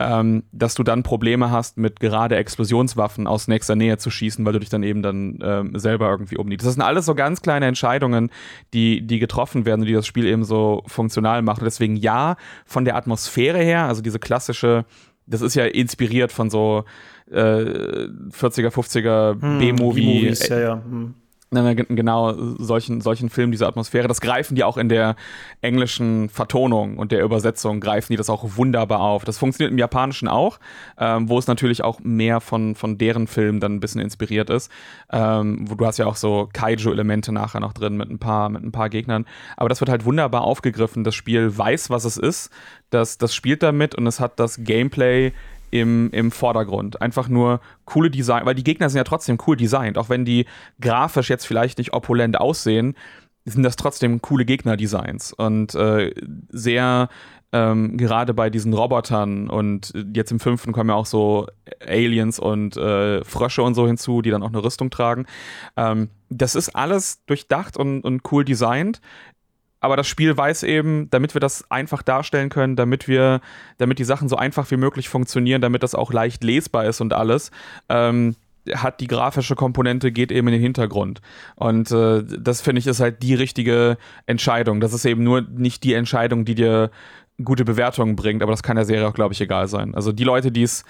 ähm, dass du dann Probleme hast, mit gerade Explosionswaffen aus nächster Nähe zu schießen, weil du dich dann eben dann ähm, selber irgendwie umniedest. Das sind alles so ganz kleine Entscheidungen, die, die getroffen werden und die das Spiel eben so funktional machen. Deswegen ja, von der Atmosphäre her, also diese klassische das ist ja inspiriert von so äh, 40er, 50er hm, B-Movie. Ja, ja. Hm. genau solchen, solchen Filmen, diese Atmosphäre. Das greifen die auch in der englischen Vertonung und der Übersetzung, greifen die das auch wunderbar auf. Das funktioniert im Japanischen auch, ähm, wo es natürlich auch mehr von, von deren Filmen dann ein bisschen inspiriert ist. Ähm, wo du hast ja auch so Kaiju-Elemente nachher noch drin mit ein, paar, mit ein paar Gegnern. Aber das wird halt wunderbar aufgegriffen. Das Spiel weiß, was es ist. Das, das spielt damit und es hat das Gameplay im, im Vordergrund. Einfach nur coole Design, weil die Gegner sind ja trotzdem cool designt, auch wenn die grafisch jetzt vielleicht nicht opulent aussehen, sind das trotzdem coole Gegner-Designs und äh, sehr ähm, gerade bei diesen Robotern und jetzt im fünften kommen ja auch so Aliens und äh, Frösche und so hinzu, die dann auch eine Rüstung tragen. Ähm, das ist alles durchdacht und, und cool designt aber das Spiel weiß eben, damit wir das einfach darstellen können, damit wir, damit die Sachen so einfach wie möglich funktionieren, damit das auch leicht lesbar ist und alles, ähm, hat die grafische Komponente geht eben in den Hintergrund. Und äh, das finde ich ist halt die richtige Entscheidung. Das ist eben nur nicht die Entscheidung, die dir gute Bewertungen bringt, aber das kann der Serie auch, glaube ich, egal sein. Also die Leute, die es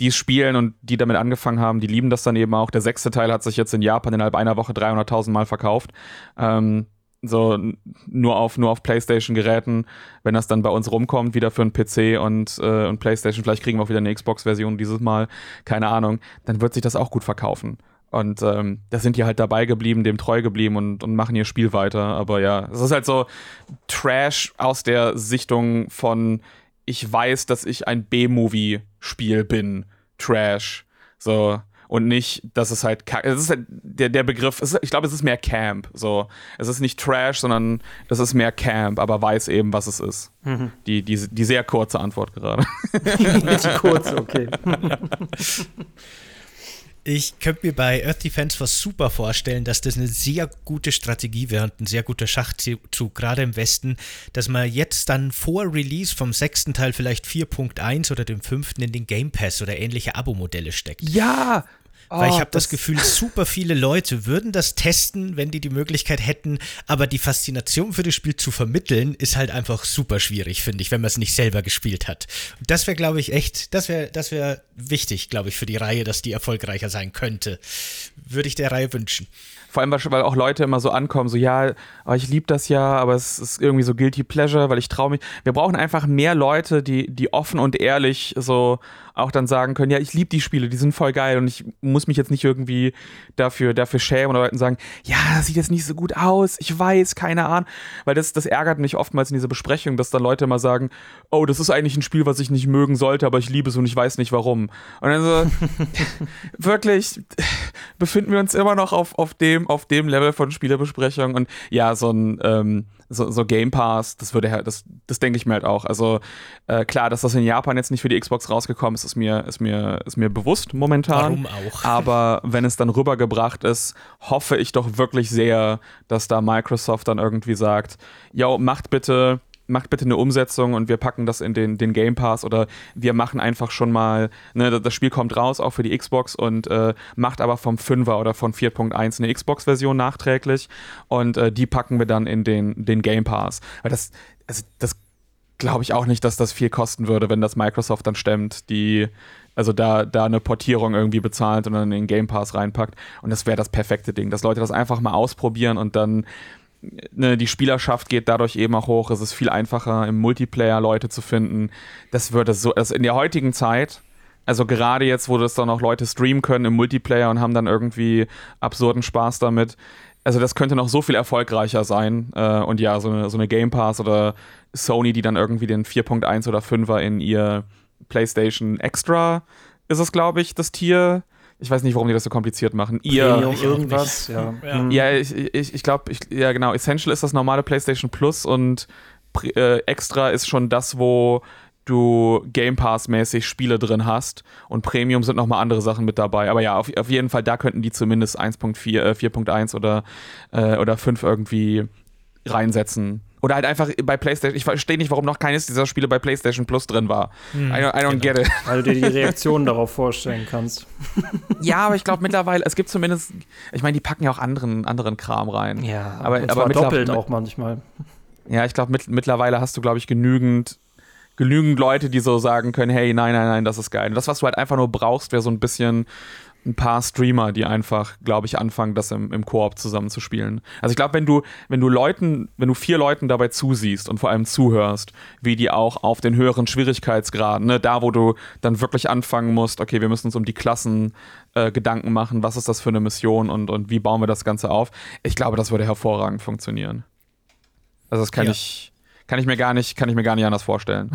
die spielen und die damit angefangen haben, die lieben das dann eben auch. Der sechste Teil hat sich jetzt in Japan innerhalb einer Woche 300.000 Mal verkauft. Ähm, so nur auf, nur auf PlayStation-Geräten, wenn das dann bei uns rumkommt, wieder für einen PC und, äh, und PlayStation, vielleicht kriegen wir auch wieder eine Xbox-Version dieses Mal, keine Ahnung, dann wird sich das auch gut verkaufen. Und ähm, da sind die halt dabei geblieben, dem treu geblieben und, und machen ihr Spiel weiter. Aber ja, es ist halt so Trash aus der Sichtung von, ich weiß, dass ich ein B-Movie-Spiel bin. Trash. So, und nicht, dass es halt, es ist halt der, der Begriff, ist, ich glaube, es ist mehr Camp, so. Es ist nicht Trash, sondern das ist mehr Camp, aber weiß eben, was es ist. Mhm. Die, die, die sehr kurze Antwort gerade. die kurze, okay. Ich könnte mir bei Earth Defense was super vorstellen, dass das eine sehr gute Strategie wäre und ein sehr guter Schachzug, gerade im Westen, dass man jetzt dann vor Release vom sechsten Teil vielleicht 4.1 oder dem fünften in den Game Pass oder ähnliche Abo-Modelle steckt. Ja, weil ich oh, habe das, das Gefühl, super viele Leute würden das testen, wenn die die Möglichkeit hätten, aber die Faszination für das Spiel zu vermitteln, ist halt einfach super schwierig, finde ich, wenn man es nicht selber gespielt hat. Und das wäre, glaube ich, echt, das wäre das wär wichtig, glaube ich, für die Reihe, dass die erfolgreicher sein könnte. Würde ich der Reihe wünschen. Vor allem, weil auch Leute immer so ankommen, so ja, oh, ich liebe das ja, aber es ist irgendwie so guilty pleasure, weil ich traue mich. Wir brauchen einfach mehr Leute, die, die offen und ehrlich so auch dann sagen können, ja, ich liebe die Spiele, die sind voll geil und ich muss mich jetzt nicht irgendwie dafür, dafür schämen oder Leuten sagen, ja, das sieht jetzt nicht so gut aus, ich weiß, keine Ahnung. Weil das, das ärgert mich oftmals in dieser Besprechung, dass dann Leute immer sagen, oh, das ist eigentlich ein Spiel, was ich nicht mögen sollte, aber ich liebe es und ich weiß nicht warum. Und dann so, wirklich, befinden wir uns immer noch auf, auf, dem, auf dem Level von Spielebesprechung und ja, so ein, ähm, so, so, Game Pass, das würde das, das denke ich mir halt auch. Also äh, klar, dass das in Japan jetzt nicht für die Xbox rausgekommen ist, ist mir, ist mir, ist mir bewusst momentan. Warum auch? Aber wenn es dann rübergebracht ist, hoffe ich doch wirklich sehr, dass da Microsoft dann irgendwie sagt, yo, macht bitte macht bitte eine Umsetzung und wir packen das in den, den Game Pass oder wir machen einfach schon mal, ne, das Spiel kommt raus, auch für die Xbox und äh, macht aber vom 5er oder von 4.1 eine Xbox-Version nachträglich und äh, die packen wir dann in den, den Game Pass. Weil das, also das glaube ich auch nicht, dass das viel kosten würde, wenn das Microsoft dann stemmt, die also da, da eine Portierung irgendwie bezahlt und dann in den Game Pass reinpackt. Und das wäre das perfekte Ding, dass Leute das einfach mal ausprobieren und dann ne, die Spielerschaft geht dadurch eben auch hoch. Es ist viel einfacher, im Multiplayer Leute zu finden. Das würde so, also in der heutigen Zeit, also gerade jetzt, wo das dann auch Leute streamen können im Multiplayer und haben dann irgendwie absurden Spaß damit. Also das könnte noch so viel erfolgreicher sein. Äh, und ja, so eine, so eine Game Pass oder Sony, die dann irgendwie den 4.1 oder 5er in ihr PlayStation Extra ist es, glaube ich, das Tier ich weiß nicht, warum die das so kompliziert machen. Ihr Premium irgendwas, ja. Ja, ja ich, ich, ich glaube, ich, ja genau, Essential ist das normale PlayStation Plus und äh, Extra ist schon das, wo du Game Pass-mäßig Spiele drin hast und Premium sind nochmal andere Sachen mit dabei. Aber ja, auf, auf jeden Fall, da könnten die zumindest 1.4, äh, 4.1 oder, äh, oder 5 irgendwie reinsetzen. Oder halt einfach bei PlayStation. Ich verstehe nicht, warum noch keines dieser Spiele bei PlayStation Plus drin war. Hm, I, don't, I don't genau. get it. Weil du dir die Reaktionen darauf vorstellen kannst. Ja, aber ich glaube mittlerweile, es gibt zumindest, ich meine, die packen ja auch anderen, anderen Kram rein. Ja, aber, und aber doppelt auch manchmal. Ja, ich glaube, mit, mittlerweile hast du, glaube ich, genügend, genügend Leute, die so sagen können, hey, nein, nein, nein, das ist geil. Und das, was du halt einfach nur brauchst, wäre so ein bisschen ein paar Streamer, die einfach, glaube ich, anfangen, das im, im Koop zusammenzuspielen. Also ich glaube, wenn du, wenn du Leuten, wenn du vier Leuten dabei zusiehst und vor allem zuhörst, wie die auch auf den höheren Schwierigkeitsgraden, ne, da wo du dann wirklich anfangen musst, okay, wir müssen uns um die Klassen äh, Gedanken machen, was ist das für eine Mission und, und wie bauen wir das Ganze auf. Ich glaube, das würde hervorragend funktionieren. Also das kann ja. ich kann ich mir gar nicht, kann ich mir gar nicht anders vorstellen.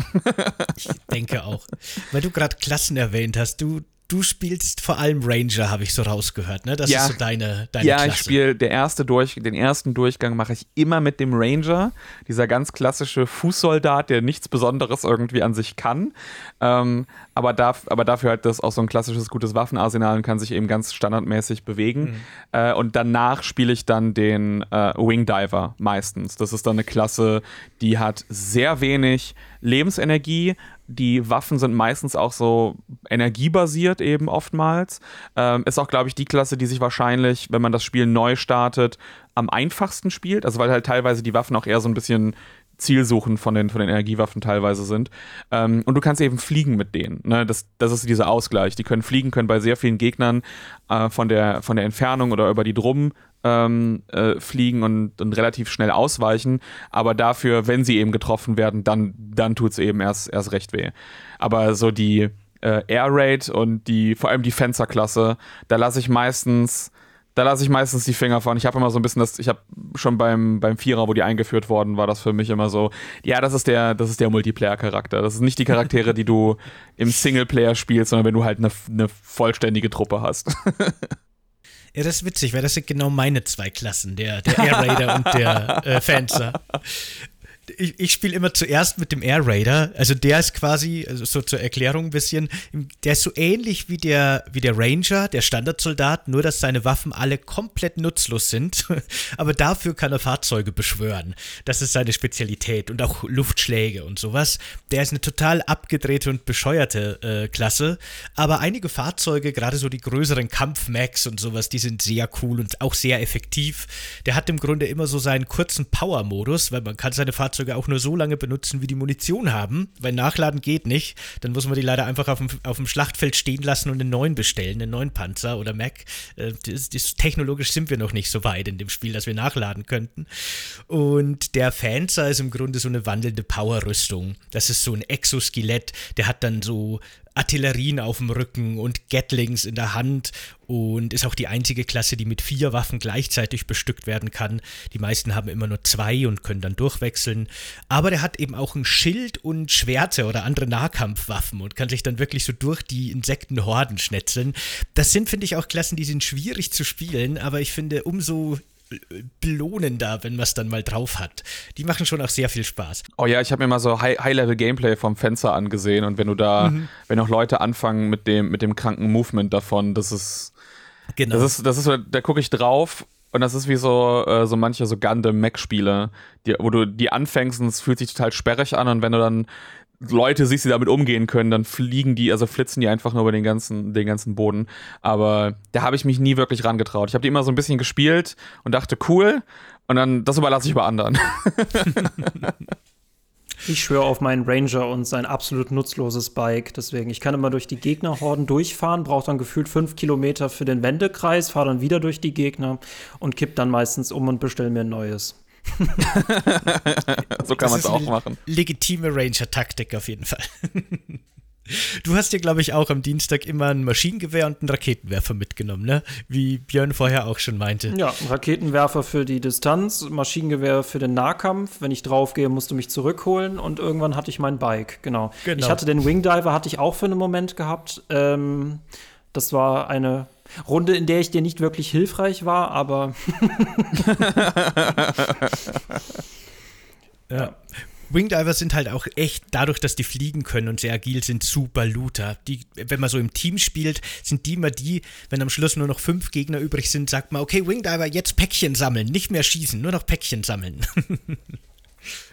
ich denke auch. Weil du gerade Klassen erwähnt hast, du, du spielst vor allem Ranger, habe ich so rausgehört, ne? Das ja. ist so deine, deine ja, Klasse. ich spiele der erste durch, den ersten Durchgang mache ich immer mit dem Ranger, dieser ganz klassische Fußsoldat, der nichts Besonderes irgendwie an sich kann, ähm, aber, darf, aber dafür hat das auch so ein klassisches gutes Waffenarsenal und kann sich eben ganz standardmäßig bewegen. Mhm. Äh, und danach spiele ich dann den äh, Wing Diver meistens. Das ist dann eine Klasse, die hat sehr wenig Lebensenergie, die Waffen sind meistens auch so energiebasiert eben oftmals. Ähm, ist auch, glaube ich, die Klasse, die sich wahrscheinlich, wenn man das Spiel neu startet, am einfachsten spielt. Also weil halt teilweise die Waffen auch eher so ein bisschen zielsuchend von den, von den Energiewaffen teilweise sind. Ähm, und du kannst eben fliegen mit denen. Ne? Das, das ist dieser Ausgleich. Die können fliegen, können bei sehr vielen Gegnern äh, von, der, von der Entfernung oder über die Drum ähm, äh, fliegen und, und, relativ schnell ausweichen. Aber dafür, wenn sie eben getroffen werden, dann, dann tut es eben erst, erst recht weh. Aber so die äh, Air Raid und die, vor allem die Fencerklasse, da lasse ich meistens da lasse ich meistens die Finger von. Ich habe immer so ein bisschen das, ich habe schon beim, beim Vierer, wo die eingeführt worden, war das für mich immer so, ja, das ist der, das ist der Multiplayer-Charakter. Das sind nicht die Charaktere, die du im Singleplayer spielst, sondern wenn du halt eine, eine vollständige Truppe hast. Ja, das ist witzig, weil das sind genau meine zwei Klassen, der, der Air Raider und der äh, Fencer ich, ich spiele immer zuerst mit dem Air Raider. Also der ist quasi, also so zur Erklärung ein bisschen, der ist so ähnlich wie der, wie der Ranger, der Standardsoldat, nur dass seine Waffen alle komplett nutzlos sind. Aber dafür kann er Fahrzeuge beschwören. Das ist seine Spezialität und auch Luftschläge und sowas. Der ist eine total abgedrehte und bescheuerte äh, Klasse. Aber einige Fahrzeuge, gerade so die größeren Kampfmax und sowas, die sind sehr cool und auch sehr effektiv. Der hat im Grunde immer so seinen kurzen Power-Modus, weil man kann seine Fahrzeuge Fahrzeuge auch nur so lange benutzen, wie die Munition haben, weil Nachladen geht nicht. Dann muss man die leider einfach auf dem, auf dem Schlachtfeld stehen lassen und einen neuen bestellen, einen neuen Panzer oder Mac. Äh, das, das, technologisch sind wir noch nicht so weit in dem Spiel, dass wir nachladen könnten. Und der Fanzer ist im Grunde so eine wandelnde Powerrüstung. Das ist so ein Exoskelett, der hat dann so Artillerien auf dem Rücken und Gatlings in der Hand und ist auch die einzige Klasse, die mit vier Waffen gleichzeitig bestückt werden kann. Die meisten haben immer nur zwei und können dann durchwechseln. Aber der hat eben auch ein Schild und Schwerte oder andere Nahkampfwaffen und kann sich dann wirklich so durch die Insektenhorden schnetzeln. Das sind, finde ich, auch Klassen, die sind schwierig zu spielen, aber ich finde, umso belohnender, wenn man es dann mal drauf hat. Die machen schon auch sehr viel Spaß. Oh ja, ich habe mir mal so High-Level-Gameplay vom Fenster angesehen und wenn du da, mhm. wenn auch Leute anfangen mit dem, mit dem kranken Movement davon, das ist. Genau. Das ist, das ist, da gucke ich drauf und das ist wie so, äh, so manche so Gundam-Mac-Spiele, wo du die anfängst und es fühlt sich total sperrig an und wenn du dann Leute siehst, die damit umgehen können, dann fliegen die, also flitzen die einfach nur über den ganzen, den ganzen Boden. Aber da habe ich mich nie wirklich rangetraut. Ich habe die immer so ein bisschen gespielt und dachte, cool. Und dann, das überlasse ich bei anderen. Ich schwöre auf meinen Ranger und sein absolut nutzloses Bike. Deswegen, ich kann immer durch die Gegnerhorden durchfahren, brauche dann gefühlt fünf Kilometer für den Wendekreis, fahre dann wieder durch die Gegner und kipp dann meistens um und bestelle mir ein neues. so kann man es auch machen. Legitime Ranger-Taktik auf jeden Fall. Du hast dir, glaube ich, auch am Dienstag immer ein Maschinengewehr und einen Raketenwerfer mitgenommen, ne? Wie Björn vorher auch schon meinte. Ja, Raketenwerfer für die Distanz, Maschinengewehr für den Nahkampf. Wenn ich draufgehe, musst du mich zurückholen und irgendwann hatte ich mein Bike, genau. genau. Ich hatte den Wingdiver, hatte ich auch für einen Moment gehabt. Ähm, das war eine Runde, in der ich dir nicht wirklich hilfreich war, aber. ja. Wingdivers sind halt auch echt, dadurch, dass die fliegen können und sehr agil sind, super Looter. Die, wenn man so im Team spielt, sind die immer die, wenn am Schluss nur noch fünf Gegner übrig sind, sagt man, okay, Wingdiver, jetzt Päckchen sammeln, nicht mehr schießen, nur noch Päckchen sammeln.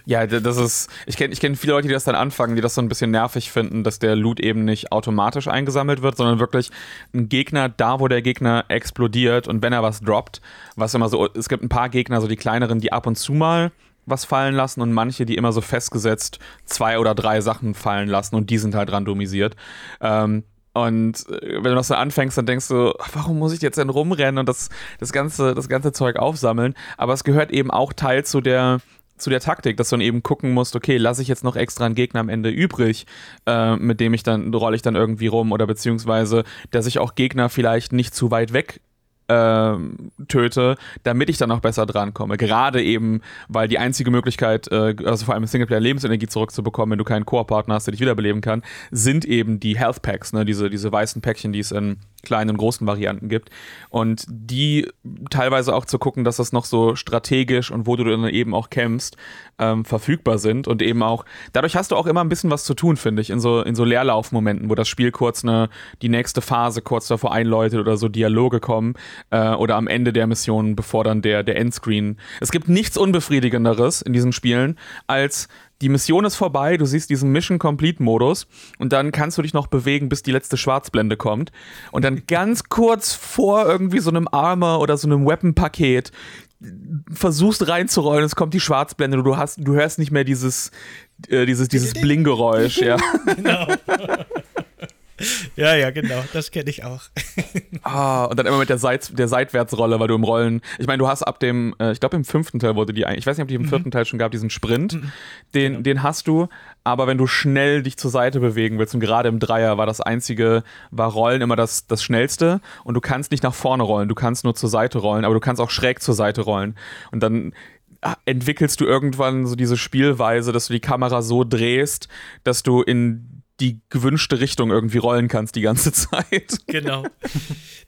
Ja, das ist, ich kenne ich kenn viele Leute, die das dann anfangen, die das so ein bisschen nervig finden, dass der Loot eben nicht automatisch eingesammelt wird, sondern wirklich ein Gegner da, wo der Gegner explodiert und wenn er was droppt, was immer so, es gibt ein paar Gegner, so die kleineren, die ab und zu mal was fallen lassen und manche, die immer so festgesetzt zwei oder drei Sachen fallen lassen und die sind halt randomisiert. Ähm, Und äh, wenn du noch so anfängst, dann denkst du, warum muss ich jetzt denn rumrennen und das, das, ganze, das ganze Zeug aufsammeln? Aber es gehört eben auch Teil zu der, zu der Taktik, dass du dann eben gucken musst, okay, lasse ich jetzt noch extra einen Gegner am Ende übrig, äh, mit dem ich dann, rolle ich dann irgendwie rum oder beziehungsweise, dass ich auch Gegner vielleicht nicht zu weit weg ähm, töte, damit ich dann noch besser drankomme. Gerade eben, weil die einzige Möglichkeit, äh, also vor allem Singleplayer Lebensenergie zurückzubekommen, wenn du keinen Koop-Partner hast, der dich wiederbeleben kann, sind eben die Health Packs, ne? diese, diese weißen Päckchen, die es in kleinen und großen Varianten gibt. Und die teilweise auch zu gucken, dass das noch so strategisch und wo du dann eben auch kämpfst, ähm, verfügbar sind. Und eben auch, dadurch hast du auch immer ein bisschen was zu tun, finde ich, in so, in so Leerlaufmomenten, wo das Spiel kurz eine, die nächste Phase kurz davor einläutet oder so Dialoge kommen äh, oder am Ende der Mission, bevor dann der, der Endscreen. Es gibt nichts Unbefriedigenderes in diesen Spielen, als die Mission ist vorbei, du siehst diesen Mission Complete Modus und dann kannst du dich noch bewegen, bis die letzte Schwarzblende kommt. Und dann ganz kurz vor irgendwie so einem Armor oder so einem Weapon-Paket versuchst reinzurollen, es kommt die Schwarzblende und du hast, du hörst nicht mehr dieses, äh, dieses, dieses Bling-Geräusch, ja. Genau. Ja, ja, genau, das kenne ich auch. ah, und dann immer mit der, Seit der Seitwärtsrolle, weil du im Rollen. Ich meine, du hast ab dem, äh, ich glaube im fünften Teil wurde die Ich weiß nicht, ob die im mhm. vierten Teil schon gab, diesen Sprint. Mhm. Den, genau. den hast du, aber wenn du schnell dich zur Seite bewegen willst, und gerade im Dreier war das einzige, war Rollen immer das, das schnellste und du kannst nicht nach vorne rollen, du kannst nur zur Seite rollen, aber du kannst auch schräg zur Seite rollen. Und dann ah, entwickelst du irgendwann so diese Spielweise, dass du die Kamera so drehst, dass du in die gewünschte Richtung irgendwie rollen kannst die ganze Zeit. Genau.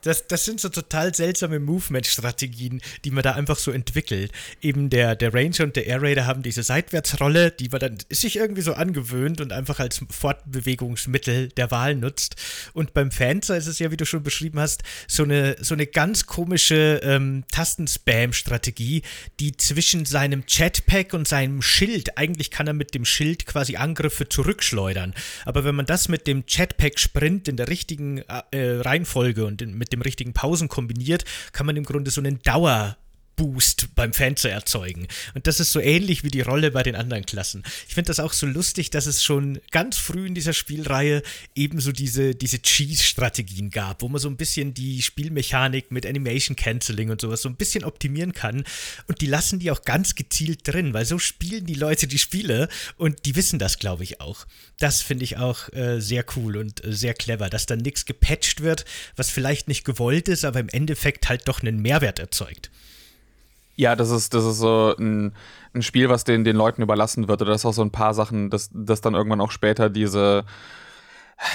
Das, das sind so total seltsame Movement-Strategien, die man da einfach so entwickelt. Eben der, der Ranger und der Air Raider haben diese Seitwärtsrolle, die man dann sich irgendwie so angewöhnt und einfach als Fortbewegungsmittel der Wahl nutzt. Und beim Fencer ist es ja, wie du schon beschrieben hast, so eine, so eine ganz komische ähm, Tastenspam-Strategie, die zwischen seinem Chatpack und seinem Schild, eigentlich kann er mit dem Schild quasi Angriffe zurückschleudern. Aber aber wenn man das mit dem Jetpack-Sprint in der richtigen äh, Reihenfolge und in, mit dem richtigen Pausen kombiniert, kann man im Grunde so einen Dauer- Boost beim Fenster erzeugen. Und das ist so ähnlich wie die Rolle bei den anderen Klassen. Ich finde das auch so lustig, dass es schon ganz früh in dieser Spielreihe ebenso diese, diese Cheese-Strategien gab, wo man so ein bisschen die Spielmechanik mit Animation Canceling und sowas so ein bisschen optimieren kann. Und die lassen die auch ganz gezielt drin, weil so spielen die Leute die Spiele und die wissen das, glaube ich, auch. Das finde ich auch äh, sehr cool und äh, sehr clever, dass dann nichts gepatcht wird, was vielleicht nicht gewollt ist, aber im Endeffekt halt doch einen Mehrwert erzeugt. Ja, das ist, das ist so ein, ein Spiel, was den, den Leuten überlassen wird. Oder das ist auch so ein paar Sachen, dass, dass dann irgendwann auch später diese,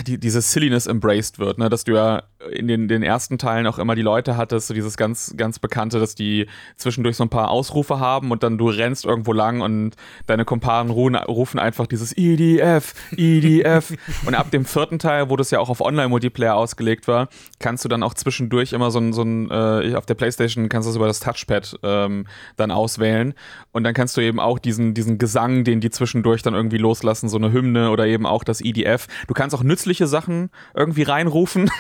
die, diese Silliness embraced wird, ne? dass du ja in den, den ersten Teilen auch immer die Leute hattest, so dieses ganz, ganz Bekannte, dass die zwischendurch so ein paar Ausrufe haben und dann du rennst irgendwo lang und deine Kumpanen rufen einfach dieses EDF, EDF. und ab dem vierten Teil, wo das ja auch auf Online-Multiplayer ausgelegt war, kannst du dann auch zwischendurch immer so ein, so ein äh, auf der Playstation kannst du das über das Touchpad ähm, dann auswählen und dann kannst du eben auch diesen, diesen Gesang, den die zwischendurch dann irgendwie loslassen, so eine Hymne oder eben auch das EDF. Du kannst auch nützliche Sachen irgendwie reinrufen.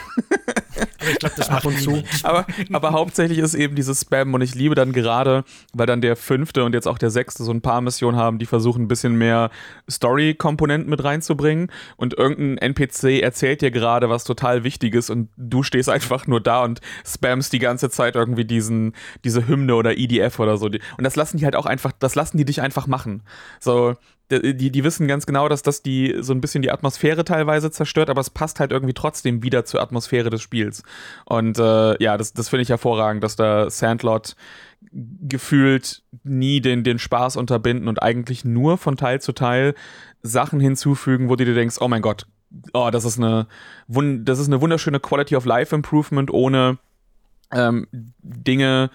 Aber ich glaube, das macht und zu. Aber, aber hauptsächlich ist eben dieses Spam und ich liebe dann gerade, weil dann der fünfte und jetzt auch der sechste so ein paar Missionen haben, die versuchen ein bisschen mehr Story-Komponenten mit reinzubringen und irgendein NPC erzählt dir gerade was total Wichtiges und du stehst einfach nur da und spamst die ganze Zeit irgendwie diesen, diese Hymne oder EDF oder so. Und das lassen die halt auch einfach, das lassen die dich einfach machen. So, die, die wissen ganz genau, dass das die so ein bisschen die Atmosphäre teilweise zerstört, aber es passt halt irgendwie trotzdem wieder zur Atmosphäre des Spiels. Und äh, ja, das, das finde ich hervorragend, dass da Sandlot gefühlt nie den, den Spaß unterbinden und eigentlich nur von Teil zu Teil Sachen hinzufügen, wo du dir denkst, oh mein Gott, oh, das ist eine, das ist eine wunderschöne Quality of Life Improvement ohne ähm, Dinge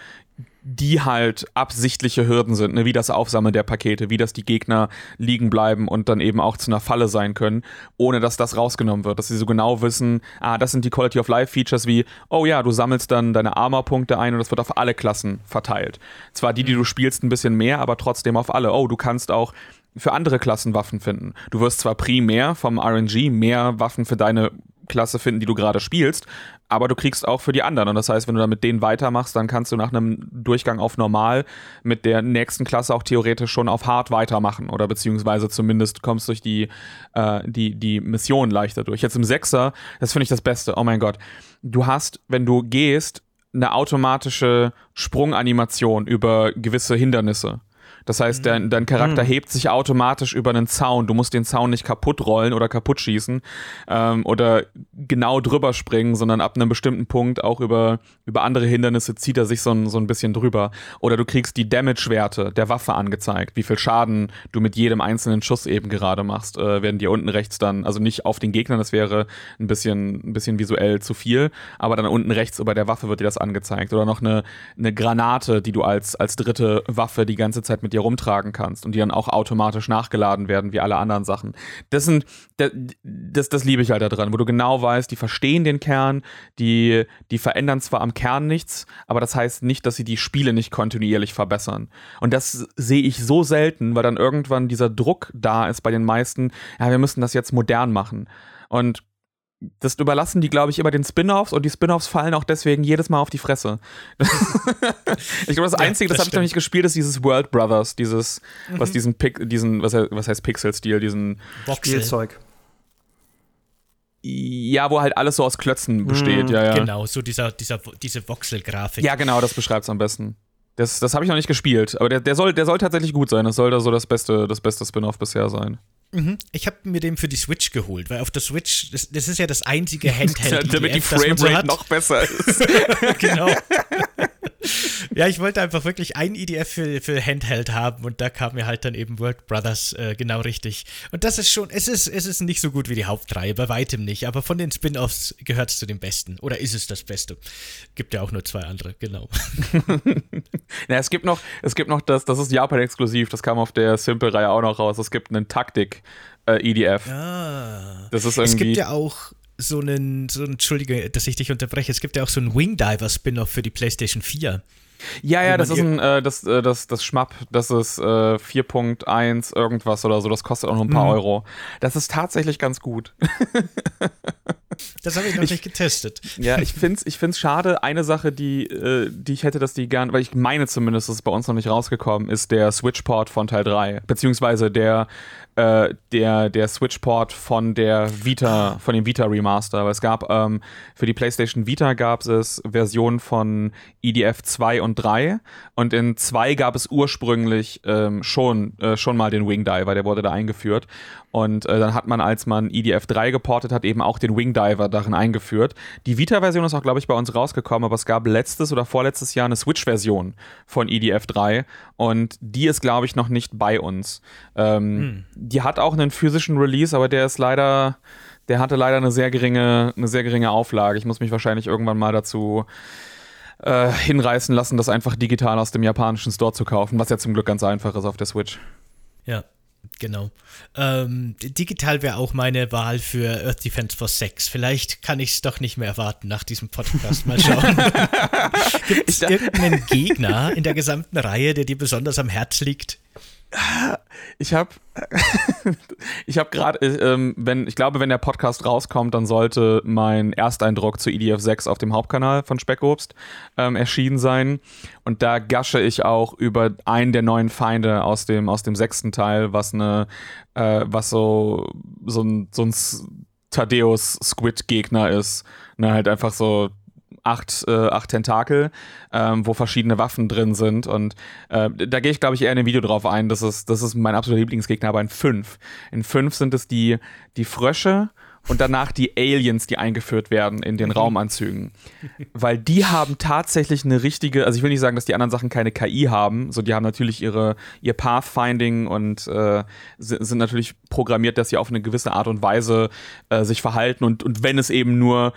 die halt absichtliche Hürden sind, ne? wie das Aufsammeln der Pakete, wie das die Gegner liegen bleiben und dann eben auch zu einer Falle sein können, ohne dass das rausgenommen wird, dass sie so genau wissen, ah, das sind die Quality of Life Features wie, oh ja, du sammelst dann deine Armor-Punkte ein und das wird auf alle Klassen verteilt. Zwar die, die du spielst, ein bisschen mehr, aber trotzdem auf alle. Oh, du kannst auch für andere Klassen Waffen finden. Du wirst zwar primär vom RNG mehr Waffen für deine Klasse finden, die du gerade spielst, aber du kriegst auch für die anderen. Und das heißt, wenn du dann mit denen weitermachst, dann kannst du nach einem Durchgang auf normal mit der nächsten Klasse auch theoretisch schon auf hart weitermachen. Oder beziehungsweise zumindest kommst durch die, äh, die, die Mission leichter durch. Jetzt im Sechser, das finde ich das Beste. Oh mein Gott. Du hast, wenn du gehst, eine automatische Sprunganimation über gewisse Hindernisse. Das heißt, dein, dein Charakter mhm. hebt sich automatisch über einen Zaun. Du musst den Zaun nicht kaputt rollen oder kaputt schießen ähm, oder genau drüber springen, sondern ab einem bestimmten Punkt auch über, über andere Hindernisse zieht er sich so ein, so ein bisschen drüber. Oder du kriegst die Damage-Werte der Waffe angezeigt, wie viel Schaden du mit jedem einzelnen Schuss eben gerade machst, äh, werden dir unten rechts dann, also nicht auf den Gegnern, das wäre ein bisschen, ein bisschen visuell zu viel, aber dann unten rechts über der Waffe wird dir das angezeigt. Oder noch eine, eine Granate, die du als, als dritte Waffe die ganze Zeit mit mit dir rumtragen kannst und die dann auch automatisch nachgeladen werden wie alle anderen Sachen. Das sind, das, das, das liebe ich halt daran, wo du genau weißt, die verstehen den Kern, die, die verändern zwar am Kern nichts, aber das heißt nicht, dass sie die Spiele nicht kontinuierlich verbessern. Und das sehe ich so selten, weil dann irgendwann dieser Druck da ist bei den meisten, ja, wir müssen das jetzt modern machen. Und das überlassen die, glaube ich, immer den Spin-offs und die Spin-offs fallen auch deswegen jedes Mal auf die Fresse. ich glaube, das Einzige, ja, das, das habe ich noch nicht gespielt, ist dieses World Brothers, dieses, mhm. was diesen, Pic diesen, was, was heißt Pixel-Stil, diesen Spielzeug. Ja, wo halt alles so aus Klötzen besteht, mhm, ja, ja. Genau, so dieser, dieser, diese Voxel-Grafik. Ja, genau, das beschreibt es am besten. Das, das habe ich noch nicht gespielt, aber der, der, soll, der soll tatsächlich gut sein. Das soll da so das beste, das beste Spin-off bisher sein. Mhm. Ich habe mir den für die Switch geholt, weil auf der Switch, das, das ist ja das einzige Handheld. Damit die Framerate so noch besser ist. genau. ja, ich wollte einfach wirklich ein IDF für, für Handheld haben und da kam mir halt dann eben World Brothers äh, genau richtig. Und das ist schon, es ist, es ist nicht so gut wie die Hauptreihe, bei weitem nicht, aber von den Spin-Offs gehört es zu den besten. Oder ist es das Beste? Gibt ja auch nur zwei andere, genau. Na, es gibt noch, es gibt noch das, das ist Japan-exklusiv, das kam auf der Simple-Reihe auch noch raus. Es gibt einen Taktik-EDF. Äh, ah. Das ist irgendwie. Es gibt ja auch so einen, so einen, Entschuldige, dass ich dich unterbreche, es gibt ja auch so einen Wingdiver-Spin-Off für die PlayStation 4. Ja, ja, das ist ein, äh, das, äh, das, das Schmapp, das ist äh, 4.1 irgendwas oder so, das kostet auch nur ein paar mhm. Euro. Das ist tatsächlich ganz gut. Das habe ich noch ich, nicht getestet. Ja, ich finde es ich find's schade. Eine Sache, die, äh, die ich hätte, dass die gern, weil ich meine zumindest, dass es bei uns noch nicht rausgekommen ist, der Switchport von Teil 3. Beziehungsweise der, äh, der, der Switchport von der Vita, von dem Vita Remaster. Weil es gab, ähm, für die PlayStation Vita gab es Versionen von EDF 2 und 3. Und in 2 gab es ursprünglich ähm, schon, äh, schon mal den Wing Diver, der wurde da eingeführt. Und äh, dann hat man, als man EDF 3 geportet hat, eben auch den Wing Diver darin eingeführt. Die Vita-Version ist auch, glaube ich, bei uns rausgekommen, aber es gab letztes oder vorletztes Jahr eine Switch-Version von EDF 3 und die ist, glaube ich, noch nicht bei uns. Ähm, hm. Die hat auch einen physischen Release, aber der ist leider, der hatte leider eine sehr geringe, eine sehr geringe Auflage. Ich muss mich wahrscheinlich irgendwann mal dazu äh, hinreißen lassen, das einfach digital aus dem japanischen Store zu kaufen, was ja zum Glück ganz einfach ist auf der Switch. Ja, Genau. Ähm, digital wäre auch meine Wahl für Earth Defense Force 6. Vielleicht kann ich es doch nicht mehr erwarten nach diesem Podcast. Mal schauen. Gibt es irgendeinen Gegner in der gesamten Reihe, der dir besonders am Herz liegt? Ich habe ich habe gerade, ähm, wenn ich glaube, wenn der Podcast rauskommt, dann sollte mein Ersteindruck zu EDF 6 auf dem Hauptkanal von Speckobst ähm, erschienen sein. Und da gasche ich auch über einen der neuen Feinde aus dem aus dem sechsten Teil, was eine, äh, was so so ein, so ein Thaddeus Squid Gegner ist. Ne, halt einfach so acht, äh, acht Tentakel, ähm, wo verschiedene Waffen drin sind. Und äh, da gehe ich, glaube ich, eher in dem Video drauf ein. Das ist, das ist mein absoluter Lieblingsgegner, aber in fünf. In fünf sind es die, die Frösche und danach die Aliens, die eingeführt werden in den mhm. Raumanzügen. Weil die haben tatsächlich eine richtige, also ich will nicht sagen, dass die anderen Sachen keine KI haben, so die haben natürlich ihre, ihr Pathfinding und äh, sind natürlich programmiert, dass sie auf eine gewisse Art und Weise äh, sich verhalten und, und wenn es eben nur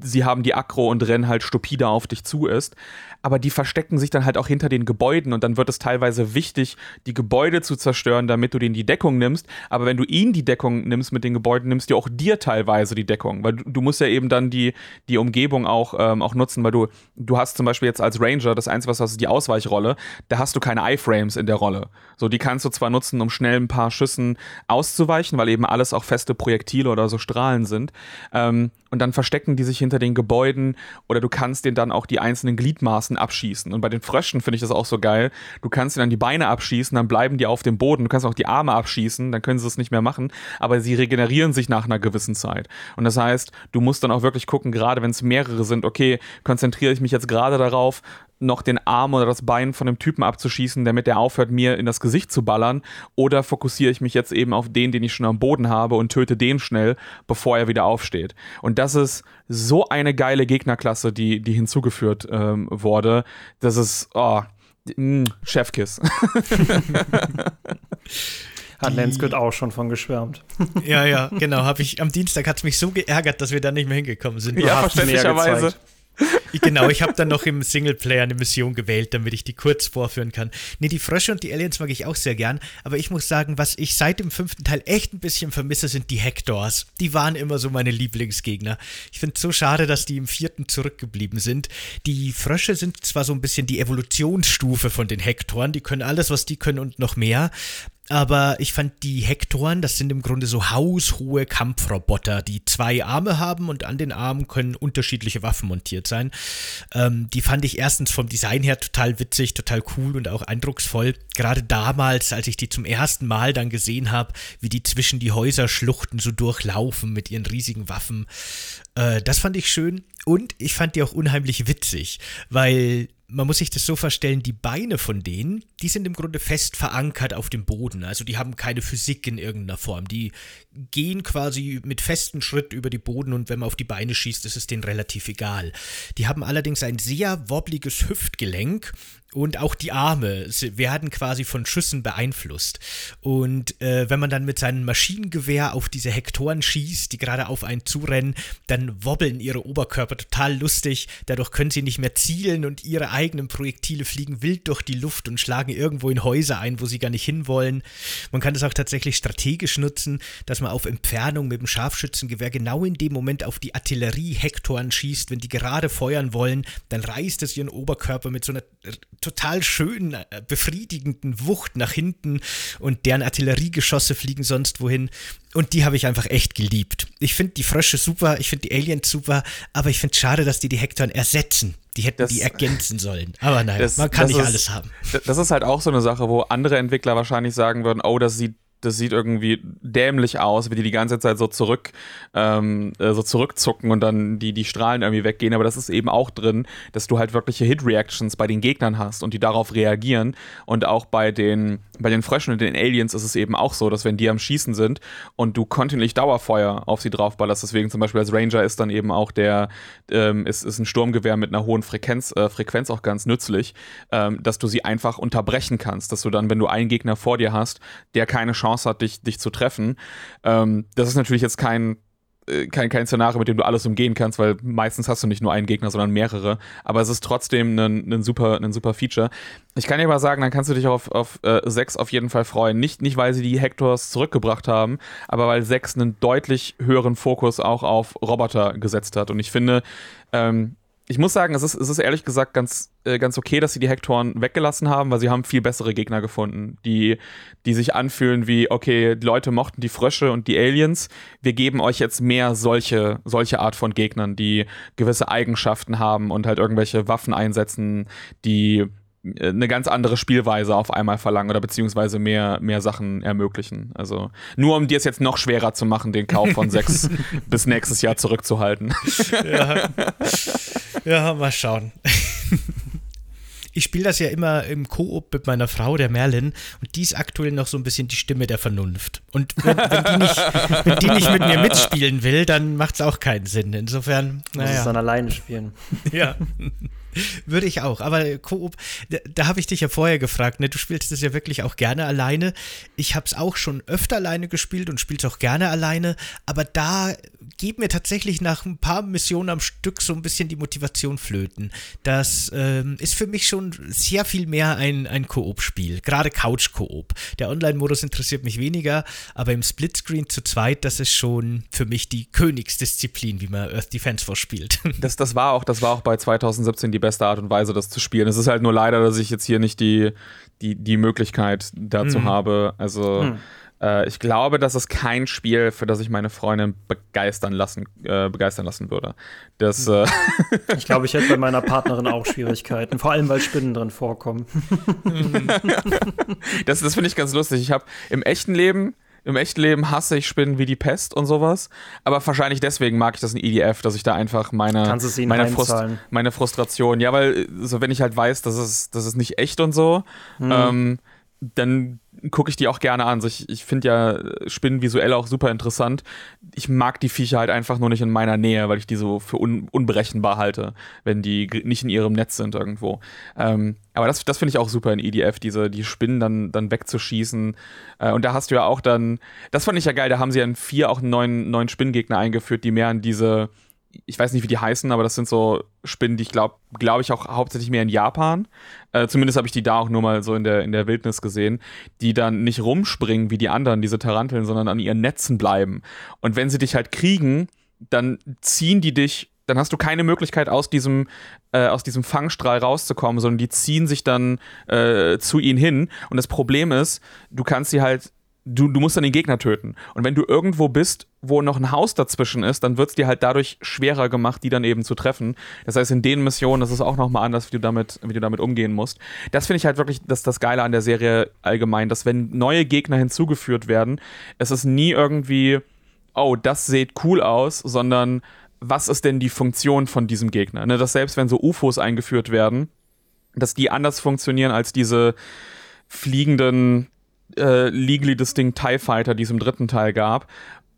sie haben die Akro und rennen halt stupide auf dich zu ist. Aber die verstecken sich dann halt auch hinter den Gebäuden und dann wird es teilweise wichtig, die Gebäude zu zerstören, damit du denen die Deckung nimmst. Aber wenn du ihnen die Deckung nimmst mit den Gebäuden, nimmst du auch dir teilweise die Deckung, weil du, du musst ja eben dann die, die Umgebung auch, ähm, auch nutzen, weil du, du hast zum Beispiel jetzt als Ranger, das Einzige, was hast, ist die Ausweichrolle, da hast du keine Iframes in der Rolle. So, die kannst du zwar nutzen, um schnell ein paar Schüssen auszuweichen, weil eben alles auch feste Projektile oder so Strahlen sind. Ähm, und dann verstecken die sich hinter den Gebäuden oder du kannst denen dann auch die einzelnen Gliedmaßen abschießen. Und bei den Fröschen finde ich das auch so geil. Du kannst ihnen dann die Beine abschießen, dann bleiben die auf dem Boden. Du kannst auch die Arme abschießen, dann können sie es nicht mehr machen, aber sie regenerieren sich nach einer gewissen Zeit. Und das heißt, du musst dann auch wirklich gucken, gerade wenn es mehrere sind, okay, konzentriere ich mich jetzt gerade darauf, noch den Arm oder das Bein von dem Typen abzuschießen, damit der aufhört, mir in das Gesicht zu ballern? Oder fokussiere ich mich jetzt eben auf den, den ich schon am Boden habe und töte den schnell, bevor er wieder aufsteht? Und das ist so eine geile Gegnerklasse, die, die hinzugeführt ähm, wurde. Das ist, oh, mh, Chefkiss. Hat Lenskut auch schon von geschwärmt. Ja, ja, genau. Hab ich, am Dienstag hat es mich so geärgert, dass wir da nicht mehr hingekommen sind. Ja, verständlicherweise. Genau, ich habe dann noch im Singleplayer eine Mission gewählt, damit ich die kurz vorführen kann. Nee, die Frösche und die Aliens mag ich auch sehr gern, aber ich muss sagen, was ich seit dem fünften Teil echt ein bisschen vermisse, sind die Hectors. Die waren immer so meine Lieblingsgegner. Ich finde es so schade, dass die im vierten zurückgeblieben sind. Die Frösche sind zwar so ein bisschen die Evolutionsstufe von den Hektoren, die können alles, was die können und noch mehr, aber ich fand die Hektoren, das sind im Grunde so haushohe Kampfroboter, die zwei Arme haben und an den Armen können unterschiedliche Waffen montiert sein. Ähm, die fand ich erstens vom Design her total witzig, total cool und auch eindrucksvoll. Gerade damals, als ich die zum ersten Mal dann gesehen habe, wie die zwischen die Häuserschluchten so durchlaufen mit ihren riesigen Waffen. Äh, das fand ich schön und ich fand die auch unheimlich witzig, weil man muss sich das so vorstellen, die Beine von denen, die sind im Grunde fest verankert auf dem Boden. Also die haben keine Physik in irgendeiner Form. Die gehen quasi mit festem Schritt über die Boden und wenn man auf die Beine schießt, ist es denen relativ egal. Die haben allerdings ein sehr wobbliges Hüftgelenk und auch die Arme werden quasi von Schüssen beeinflusst. Und äh, wenn man dann mit seinem Maschinengewehr auf diese Hektoren schießt, die gerade auf einen zurennen, dann wobbeln ihre Oberkörper total lustig. Dadurch können sie nicht mehr zielen und ihre eigenen Projektile fliegen wild durch die Luft und schlagen irgendwo in Häuser ein, wo sie gar nicht hinwollen. Man kann das auch tatsächlich strategisch nutzen, dass man auf Entfernung mit dem Scharfschützengewehr genau in dem Moment auf die Artillerie-Hektoren schießt. Wenn die gerade feuern wollen, dann reißt es ihren Oberkörper mit so einer total schönen, äh, befriedigenden Wucht nach hinten und deren Artilleriegeschosse fliegen sonst wohin. Und die habe ich einfach echt geliebt. Ich finde die Frösche super, ich finde die Aliens super, aber ich finde es schade, dass die die Hektoren ersetzen. Die hätten das, die ergänzen sollen. Aber nein, das, man kann nicht ist, alles haben. Das ist halt auch so eine Sache, wo andere Entwickler wahrscheinlich sagen würden, oh, das sieht das sieht irgendwie dämlich aus, wie die die ganze Zeit so zurück, ähm, äh, so zurückzucken und dann die, die Strahlen irgendwie weggehen. Aber das ist eben auch drin, dass du halt wirkliche Hit-Reactions bei den Gegnern hast und die darauf reagieren. Und auch bei den, bei den Fröschen und den Aliens ist es eben auch so, dass wenn die am Schießen sind und du kontinuierlich Dauerfeuer auf sie draufballerst, deswegen zum Beispiel als Ranger ist dann eben auch der, ähm, ist, ist ein Sturmgewehr mit einer hohen Frequenz, äh, Frequenz auch ganz nützlich, ähm, dass du sie einfach unterbrechen kannst. Dass du dann, wenn du einen Gegner vor dir hast, der keine Chance Chance hat, dich, dich zu treffen. Ähm, das ist natürlich jetzt kein, äh, kein, kein Szenario, mit dem du alles umgehen kannst, weil meistens hast du nicht nur einen Gegner, sondern mehrere. Aber es ist trotzdem ein, ein, super, ein super Feature. Ich kann dir aber sagen, dann kannst du dich auf, auf äh, 6 auf jeden Fall freuen. Nicht, nicht, weil sie die Hectors zurückgebracht haben, aber weil 6 einen deutlich höheren Fokus auch auf Roboter gesetzt hat. Und ich finde, ähm, ich muss sagen, es ist, es ist ehrlich gesagt ganz, äh, ganz okay, dass sie die Hektoren weggelassen haben, weil sie haben viel bessere Gegner gefunden, die, die sich anfühlen wie, okay, die Leute mochten die Frösche und die Aliens, wir geben euch jetzt mehr solche, solche Art von Gegnern, die gewisse Eigenschaften haben und halt irgendwelche Waffen einsetzen, die äh, eine ganz andere Spielweise auf einmal verlangen oder beziehungsweise mehr, mehr Sachen ermöglichen. Also nur um dir es jetzt noch schwerer zu machen, den Kauf von sechs bis nächstes Jahr zurückzuhalten. Ja, ja mal schauen. Ich spiele das ja immer im Koop mit meiner Frau, der Merlin, und die ist aktuell noch so ein bisschen die Stimme der Vernunft. Und wenn, wenn, die, nicht, wenn die nicht mit mir mitspielen will, dann macht es auch keinen Sinn. Insofern, naja. Muss es dann alleine spielen. Ja. Würde ich auch. Aber Koop, da, da habe ich dich ja vorher gefragt, ne? Du spielst das ja wirklich auch gerne alleine. Ich habe es auch schon öfter alleine gespielt und spiele es auch gerne alleine. Aber da geht mir tatsächlich nach ein paar Missionen am Stück so ein bisschen die Motivation flöten. Das ähm, ist für mich schon sehr viel mehr ein, ein Koop-Spiel. Gerade Couch-Koop. Der Online-Modus interessiert mich weniger, aber im Splitscreen zu zweit, das ist schon für mich die Königsdisziplin, wie man Earth Defense Force spielt. Das, das, war auch, das war auch bei 2017 die beste Art und Weise, das zu spielen. Es ist halt nur leider, dass ich jetzt hier nicht die, die, die Möglichkeit dazu mhm. habe. Also. Mhm Äh, ich glaube, das ist kein Spiel, für das ich meine Freundin begeistern lassen, äh, begeistern lassen würde. Das, äh ich glaube, ich hätte bei meiner Partnerin auch Schwierigkeiten, vor allem weil Spinnen drin vorkommen. das das finde ich ganz lustig. Ich habe im echten Leben im echten Leben hasse ich Spinnen wie die Pest und sowas. Aber wahrscheinlich deswegen mag ich das in EDF, dass ich da einfach meine, meine, Frust meine, Frustration, ja, weil so wenn ich halt weiß, dass es, dass es nicht echt und so, hm. ähm, dann gucke ich die auch gerne an. Ich, ich finde ja Spinnen visuell auch super interessant. Ich mag die Viecher halt einfach nur nicht in meiner Nähe, weil ich die so für un, unberechenbar halte, wenn die nicht in ihrem Netz sind irgendwo. Ähm, aber das, das finde ich auch super in EDF, diese, die Spinnen dann, dann wegzuschießen. Äh, und da hast du ja auch dann, das fand ich ja geil, da haben sie ja in vier auch einen neuen, neuen Spinngegner eingeführt, die mehr an diese ich weiß nicht, wie die heißen, aber das sind so Spinnen, die ich glaube, glaube ich auch hauptsächlich mehr in Japan. Äh, zumindest habe ich die da auch nur mal so in der, in der Wildnis gesehen, die dann nicht rumspringen wie die anderen, diese Taranteln, sondern an ihren Netzen bleiben. Und wenn sie dich halt kriegen, dann ziehen die dich dann hast du keine Möglichkeit, aus diesem, äh, aus diesem Fangstrahl rauszukommen, sondern die ziehen sich dann äh, zu ihnen hin. Und das Problem ist, du kannst sie halt du, du musst dann den Gegner töten. Und wenn du irgendwo bist, wo noch ein Haus dazwischen ist, dann wird es dir halt dadurch schwerer gemacht, die dann eben zu treffen. Das heißt, in den Missionen das ist auch nochmal anders, wie du damit, wie du damit umgehen musst. Das finde ich halt wirklich das, das Geile an der Serie allgemein, dass wenn neue Gegner hinzugeführt werden, es ist nie irgendwie, oh, das sieht cool aus, sondern was ist denn die Funktion von diesem Gegner? Ne, dass selbst wenn so UFOs eingeführt werden, dass die anders funktionieren als diese fliegenden äh, Legally Distinct TIE Fighter, die es im dritten Teil gab,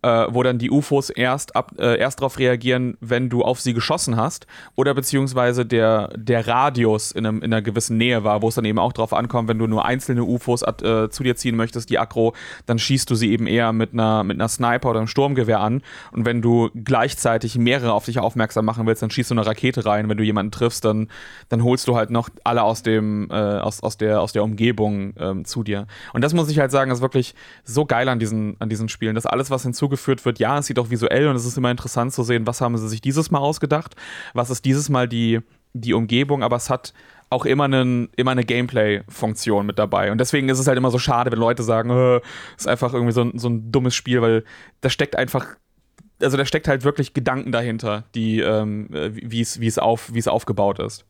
äh, wo dann die UFOs erst, ab, äh, erst darauf reagieren, wenn du auf sie geschossen hast oder beziehungsweise der, der Radius in, einem, in einer gewissen Nähe war, wo es dann eben auch darauf ankommt, wenn du nur einzelne UFOs äh, zu dir ziehen möchtest, die Aggro, dann schießt du sie eben eher mit einer, mit einer Sniper oder einem Sturmgewehr an und wenn du gleichzeitig mehrere auf dich aufmerksam machen willst, dann schießt du eine Rakete rein, wenn du jemanden triffst, dann, dann holst du halt noch alle aus dem, äh, aus, aus, der, aus der Umgebung ähm, zu dir. Und das muss ich halt sagen, ist wirklich so geil an diesen, an diesen Spielen, dass alles, was hinzugefügt zugeführt wird, ja, es sieht auch visuell und es ist immer interessant zu sehen, was haben sie sich dieses Mal ausgedacht, was ist dieses Mal die, die Umgebung, aber es hat auch immer, einen, immer eine Gameplay-Funktion mit dabei. Und deswegen ist es halt immer so schade, wenn Leute sagen, es ist einfach irgendwie so ein, so ein dummes Spiel, weil da steckt einfach also da steckt halt wirklich Gedanken dahinter, die, ähm, wie es auf, aufgebaut ist.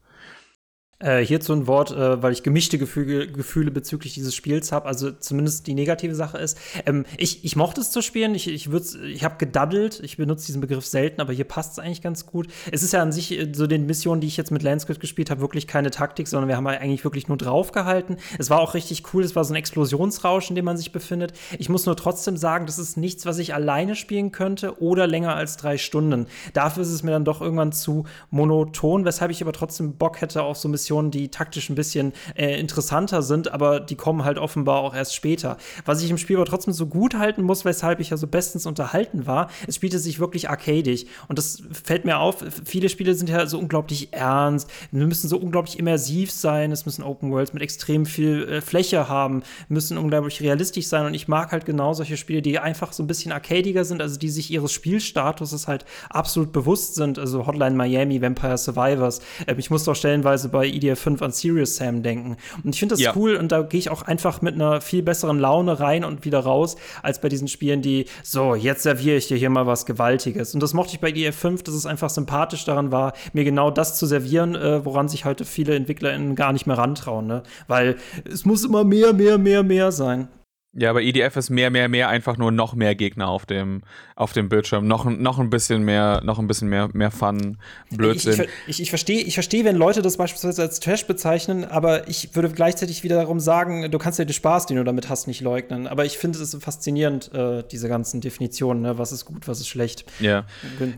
Äh, hierzu ein Wort, äh, weil ich gemischte Gefühle, Gefühle bezüglich dieses Spiels habe, also zumindest die negative Sache ist. Ähm, ich, ich mochte es zu spielen, ich, ich, ich habe gedaddelt, ich benutze diesen Begriff selten, aber hier passt es eigentlich ganz gut. Es ist ja an sich äh, so den Missionen, die ich jetzt mit Landscript gespielt habe, wirklich keine Taktik, sondern wir haben eigentlich wirklich nur draufgehalten. Es war auch richtig cool, es war so ein Explosionsrausch, in dem man sich befindet. Ich muss nur trotzdem sagen, das ist nichts, was ich alleine spielen könnte oder länger als drei Stunden. Dafür ist es mir dann doch irgendwann zu monoton, weshalb ich aber trotzdem Bock hätte auf so Missionen Missionen, die taktisch ein bisschen äh, interessanter sind, aber die kommen halt offenbar auch erst später. Was ich im Spiel aber trotzdem so gut halten muss, weshalb ich ja so bestens unterhalten war, es spielte sich wirklich arcadig. Und das fällt mir auf, viele Spiele sind ja so unglaublich ernst, wir müssen so unglaublich immersiv sein, es müssen Open Worlds mit extrem viel äh, Fläche haben, müssen unglaublich realistisch sein. Und ich mag halt genau solche Spiele, die einfach so ein bisschen arcadiger sind, also die sich ihres Spielstatuses halt absolut bewusst sind. Also Hotline Miami, Vampire Survivors. Äh, ich musste auch stellenweise bei EDF 5 an Serious Sam denken. Und ich finde das ja. cool und da gehe ich auch einfach mit einer viel besseren Laune rein und wieder raus, als bei diesen Spielen, die so, jetzt serviere ich dir hier mal was Gewaltiges. Und das mochte ich bei EDF 5, dass es einfach sympathisch daran war, mir genau das zu servieren, äh, woran sich heute viele EntwicklerInnen gar nicht mehr rantrauen. Ne? Weil es muss immer mehr, mehr, mehr, mehr sein. Ja, aber EDF ist mehr, mehr, mehr einfach nur noch mehr Gegner auf dem, auf dem Bildschirm. Noch, noch ein bisschen mehr, noch ein bisschen mehr, mehr Fun, Blödsinn. Ich, ich, ich verstehe, ich versteh, wenn Leute das beispielsweise als Trash bezeichnen, aber ich würde gleichzeitig wiederum sagen, du kannst ja den Spaß, den du damit hast, nicht leugnen. Aber ich finde es faszinierend, äh, diese ganzen Definitionen, ne? was ist gut, was ist schlecht. Ja.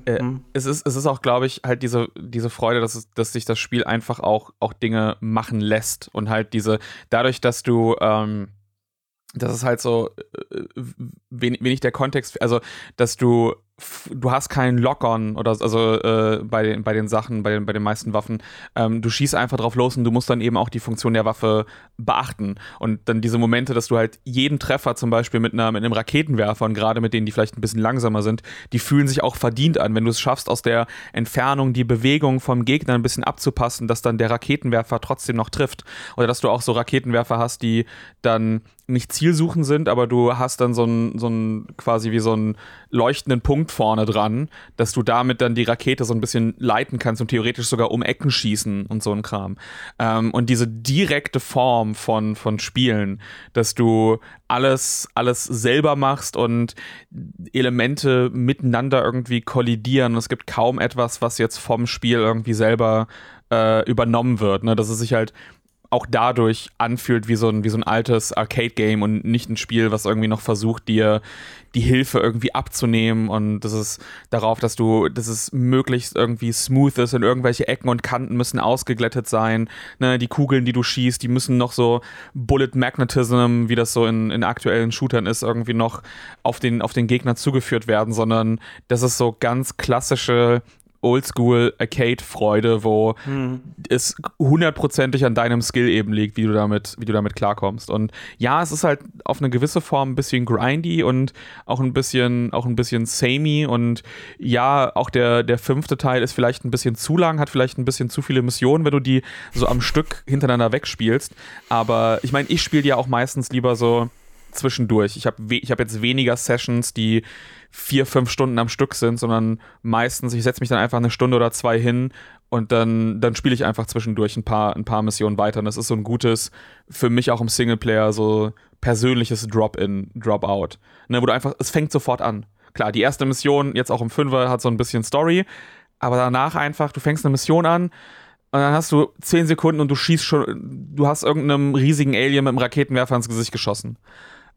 Äh, mhm. es, ist, es ist auch, glaube ich, halt diese, diese Freude, dass, es, dass sich das Spiel einfach auch, auch Dinge machen lässt. Und halt diese, dadurch, dass du ähm, das ist halt so äh, wenig, wenig der Kontext, also dass du du hast keinen Lock-on oder also äh, bei, den, bei den Sachen, bei den, bei den meisten Waffen. Ähm, du schießt einfach drauf los und du musst dann eben auch die Funktion der Waffe beachten. Und dann diese Momente, dass du halt jeden Treffer zum Beispiel mit, einer, mit einem Raketenwerfer und gerade mit denen, die vielleicht ein bisschen langsamer sind, die fühlen sich auch verdient an. Wenn du es schaffst, aus der Entfernung die Bewegung vom Gegner ein bisschen abzupassen, dass dann der Raketenwerfer trotzdem noch trifft. Oder dass du auch so Raketenwerfer hast, die dann nicht zielsuchend sind, aber du hast dann so einen, so einen quasi wie so einen leuchtenden Punkt vorne dran, dass du damit dann die Rakete so ein bisschen leiten kannst und theoretisch sogar um Ecken schießen und so ein Kram. Ähm, und diese direkte Form von, von Spielen, dass du alles, alles selber machst und Elemente miteinander irgendwie kollidieren. Es gibt kaum etwas, was jetzt vom Spiel irgendwie selber äh, übernommen wird. Ne? Dass es sich halt auch dadurch anfühlt wie so ein, wie so ein altes Arcade-Game und nicht ein Spiel, was irgendwie noch versucht, dir die Hilfe irgendwie abzunehmen und das ist darauf, dass du, dass es möglichst irgendwie smooth ist und irgendwelche Ecken und Kanten müssen ausgeglättet sein. Ne, die Kugeln, die du schießt, die müssen noch so Bullet Magnetism, wie das so in, in aktuellen Shootern ist, irgendwie noch auf den, auf den Gegner zugeführt werden, sondern das ist so ganz klassische Oldschool Arcade-Freude, wo hm. es hundertprozentig an deinem Skill eben liegt, wie du damit, wie du damit klarkommst. Und ja, es ist halt auf eine gewisse Form ein bisschen grindy und auch ein bisschen, auch ein bisschen samey. Und ja, auch der, der fünfte Teil ist vielleicht ein bisschen zu lang, hat vielleicht ein bisschen zu viele Missionen, wenn du die so am Stück hintereinander wegspielst. Aber ich meine, ich spiele ja auch meistens lieber so zwischendurch. Ich habe ich hab jetzt weniger Sessions, die vier, fünf Stunden am Stück sind, sondern meistens, ich setze mich dann einfach eine Stunde oder zwei hin und dann, dann spiele ich einfach zwischendurch ein paar, ein paar Missionen weiter. Und das ist so ein gutes, für mich auch im Singleplayer, so persönliches Drop-in, Drop-out. Ne, wo du einfach, es fängt sofort an. Klar, die erste Mission, jetzt auch im Fünfer, hat so ein bisschen Story, aber danach einfach, du fängst eine Mission an, und dann hast du zehn Sekunden und du schießt schon, du hast irgendeinem riesigen Alien mit einem Raketenwerfer ins Gesicht geschossen.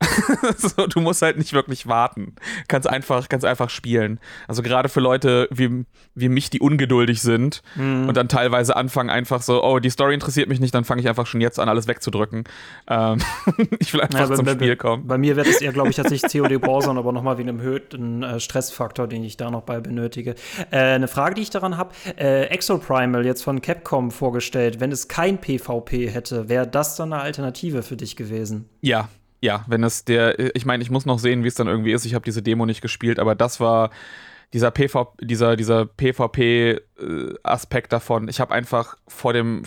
so, du musst halt nicht wirklich warten. Kannst einfach, kannst einfach spielen. Also gerade für Leute wie, wie mich, die ungeduldig sind mhm. und dann teilweise anfangen einfach so, oh, die Story interessiert mich nicht, dann fange ich einfach schon jetzt an, alles wegzudrücken. Ähm, ich will einfach ja, zum bei, Spiel kommen. Bei mir wird es eher, glaube ich, tatsächlich COD Browsern, aber nochmal wegen einem erhöhten äh, Stressfaktor, den ich da noch bei benötige. Äh, eine Frage, die ich daran habe, äh, Exoprimal jetzt von Capcom vorgestellt, wenn es kein PvP hätte, wäre das dann eine Alternative für dich gewesen? Ja, ja, wenn es der, ich meine, ich muss noch sehen, wie es dann irgendwie ist. Ich habe diese Demo nicht gespielt, aber das war dieser PV, dieser, dieser PvP-Aspekt äh, davon. Ich habe einfach vor dem,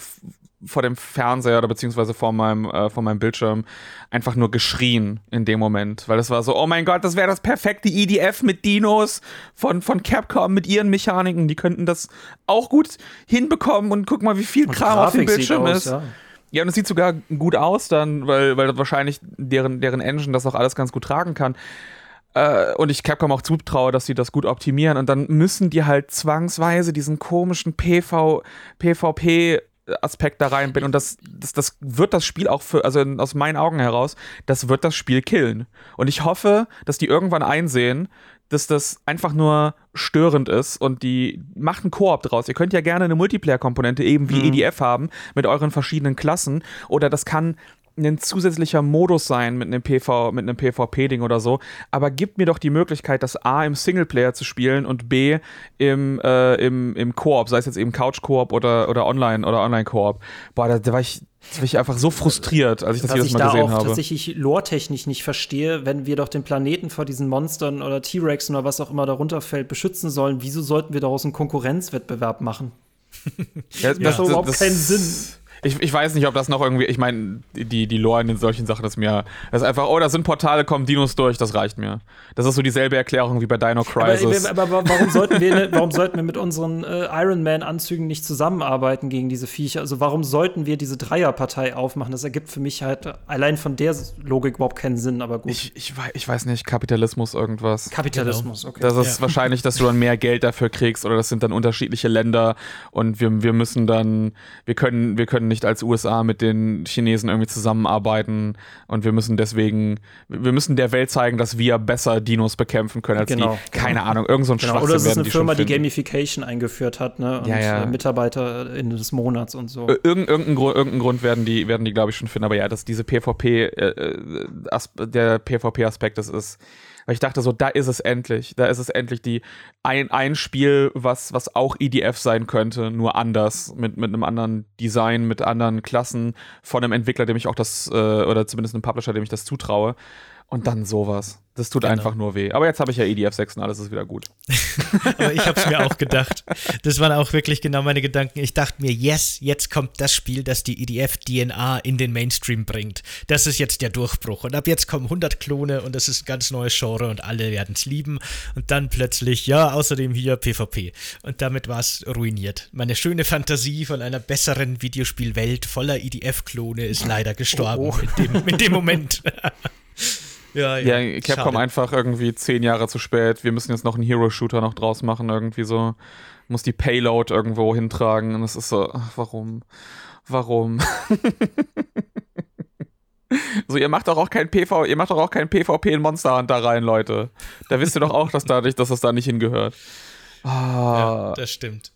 vor dem Fernseher oder beziehungsweise vor meinem, äh, vor meinem Bildschirm einfach nur geschrien in dem Moment, weil es war so, oh mein Gott, das wäre das perfekte EDF mit Dinos von, von Capcom mit ihren Mechaniken. Die könnten das auch gut hinbekommen und guck mal, wie viel Kram auf dem Bildschirm aus, ist. Ja. Ja, und es sieht sogar gut aus dann, weil, weil wahrscheinlich deren, deren Engine das auch alles ganz gut tragen kann. Äh, und ich Capcom auch zutraue, dass sie das gut optimieren. Und dann müssen die halt zwangsweise diesen komischen PV, PvP Aspekt da reinbinden und das, das, das wird das Spiel auch für, also aus meinen Augen heraus, das wird das Spiel killen. Und ich hoffe, dass die irgendwann einsehen, dass das einfach nur störend ist und die macht einen Koop draus. Ihr könnt ja gerne eine Multiplayer-Komponente eben wie mhm. EDF haben mit euren verschiedenen Klassen oder das kann ein zusätzlicher Modus sein mit einem PV, mit einem PvP-Ding oder so. Aber gibt mir doch die Möglichkeit, das A im Singleplayer zu spielen und B im, äh, im, im Koop, sei es jetzt eben Couch-Koop oder, oder Online oder Online-Koop. Boah, da, da war ich da war ich einfach so frustriert, als ich das jedes Mal gesehen habe. Was ich da auch tatsächlich lore-technisch nicht verstehe, wenn wir doch den Planeten vor diesen Monstern oder T-Rex oder was auch immer darunter fällt beschützen sollen, wieso sollten wir daraus einen Konkurrenzwettbewerb machen? ja, das, das, macht überhaupt das, keinen Sinn. Ich, ich weiß nicht, ob das noch irgendwie, ich meine, die, die Lore in solchen Sachen ist mir, das ist einfach, oh, da sind Portale, kommen Dinos durch, das reicht mir. Das ist so dieselbe Erklärung wie bei Dino Crisis. Aber, aber, aber warum, sollten wir, warum sollten wir mit unseren äh, Iron Man-Anzügen nicht zusammenarbeiten gegen diese Viecher? Also warum sollten wir diese Dreierpartei aufmachen? Das ergibt für mich halt allein von der Logik überhaupt keinen Sinn, aber gut. Ich, ich, ich weiß nicht, Kapitalismus irgendwas. Kapitalismus, okay. Das ist ja. wahrscheinlich, dass du dann mehr Geld dafür kriegst oder das sind dann unterschiedliche Länder und wir, wir müssen dann, wir können, wir können nicht als USA mit den Chinesen irgendwie zusammenarbeiten und wir müssen deswegen, wir müssen der Welt zeigen, dass wir besser Dinos bekämpfen können als genau, die. Keine genau. Ahnung, irgend so ein genau. Oder es ist eine die Firma, die Gamification eingeführt hat, ne? Und ja, ja. Äh, Mitarbeiter in des Monats und so. Irgend, irgendeinen, Grund, irgendeinen Grund werden die, werden die, glaube ich, schon finden. Aber ja, dass diese PvP, äh, äh der PvP-Aspekt, das ist weil ich dachte so, da ist es endlich, da ist es endlich die ein, ein Spiel, was, was auch EDF sein könnte, nur anders, mit, mit einem anderen Design, mit anderen Klassen von einem Entwickler, dem ich auch das, äh, oder zumindest einem Publisher, dem ich das zutraue. Und dann sowas. Das tut genau. einfach nur weh. Aber jetzt habe ich ja EDF 6 und alles ist wieder gut. Aber ich habe es mir auch gedacht. Das waren auch wirklich genau meine Gedanken. Ich dachte mir, yes, jetzt kommt das Spiel, das die EDF-DNA in den Mainstream bringt. Das ist jetzt der Durchbruch. Und ab jetzt kommen 100 Klone und das ist ein ganz neues Genre und alle werden es lieben. Und dann plötzlich, ja, außerdem hier PvP. Und damit war es ruiniert. Meine schöne Fantasie von einer besseren Videospielwelt voller EDF-Klone ist leider gestorben oh, oh. In, dem, in dem Moment. Ja, ja. ja Capcom Schade. einfach irgendwie zehn Jahre zu spät. Wir müssen jetzt noch einen Hero-Shooter noch draus machen, irgendwie so. Muss die Payload irgendwo hintragen. Und es ist so, ach, warum? Warum? so, ihr macht doch auch kein PV, ihr macht doch auch kein PvP in Monster Hunter rein, Leute. Da wisst ihr doch auch, dass dadurch, dass das da nicht hingehört. Ah, ja, das stimmt.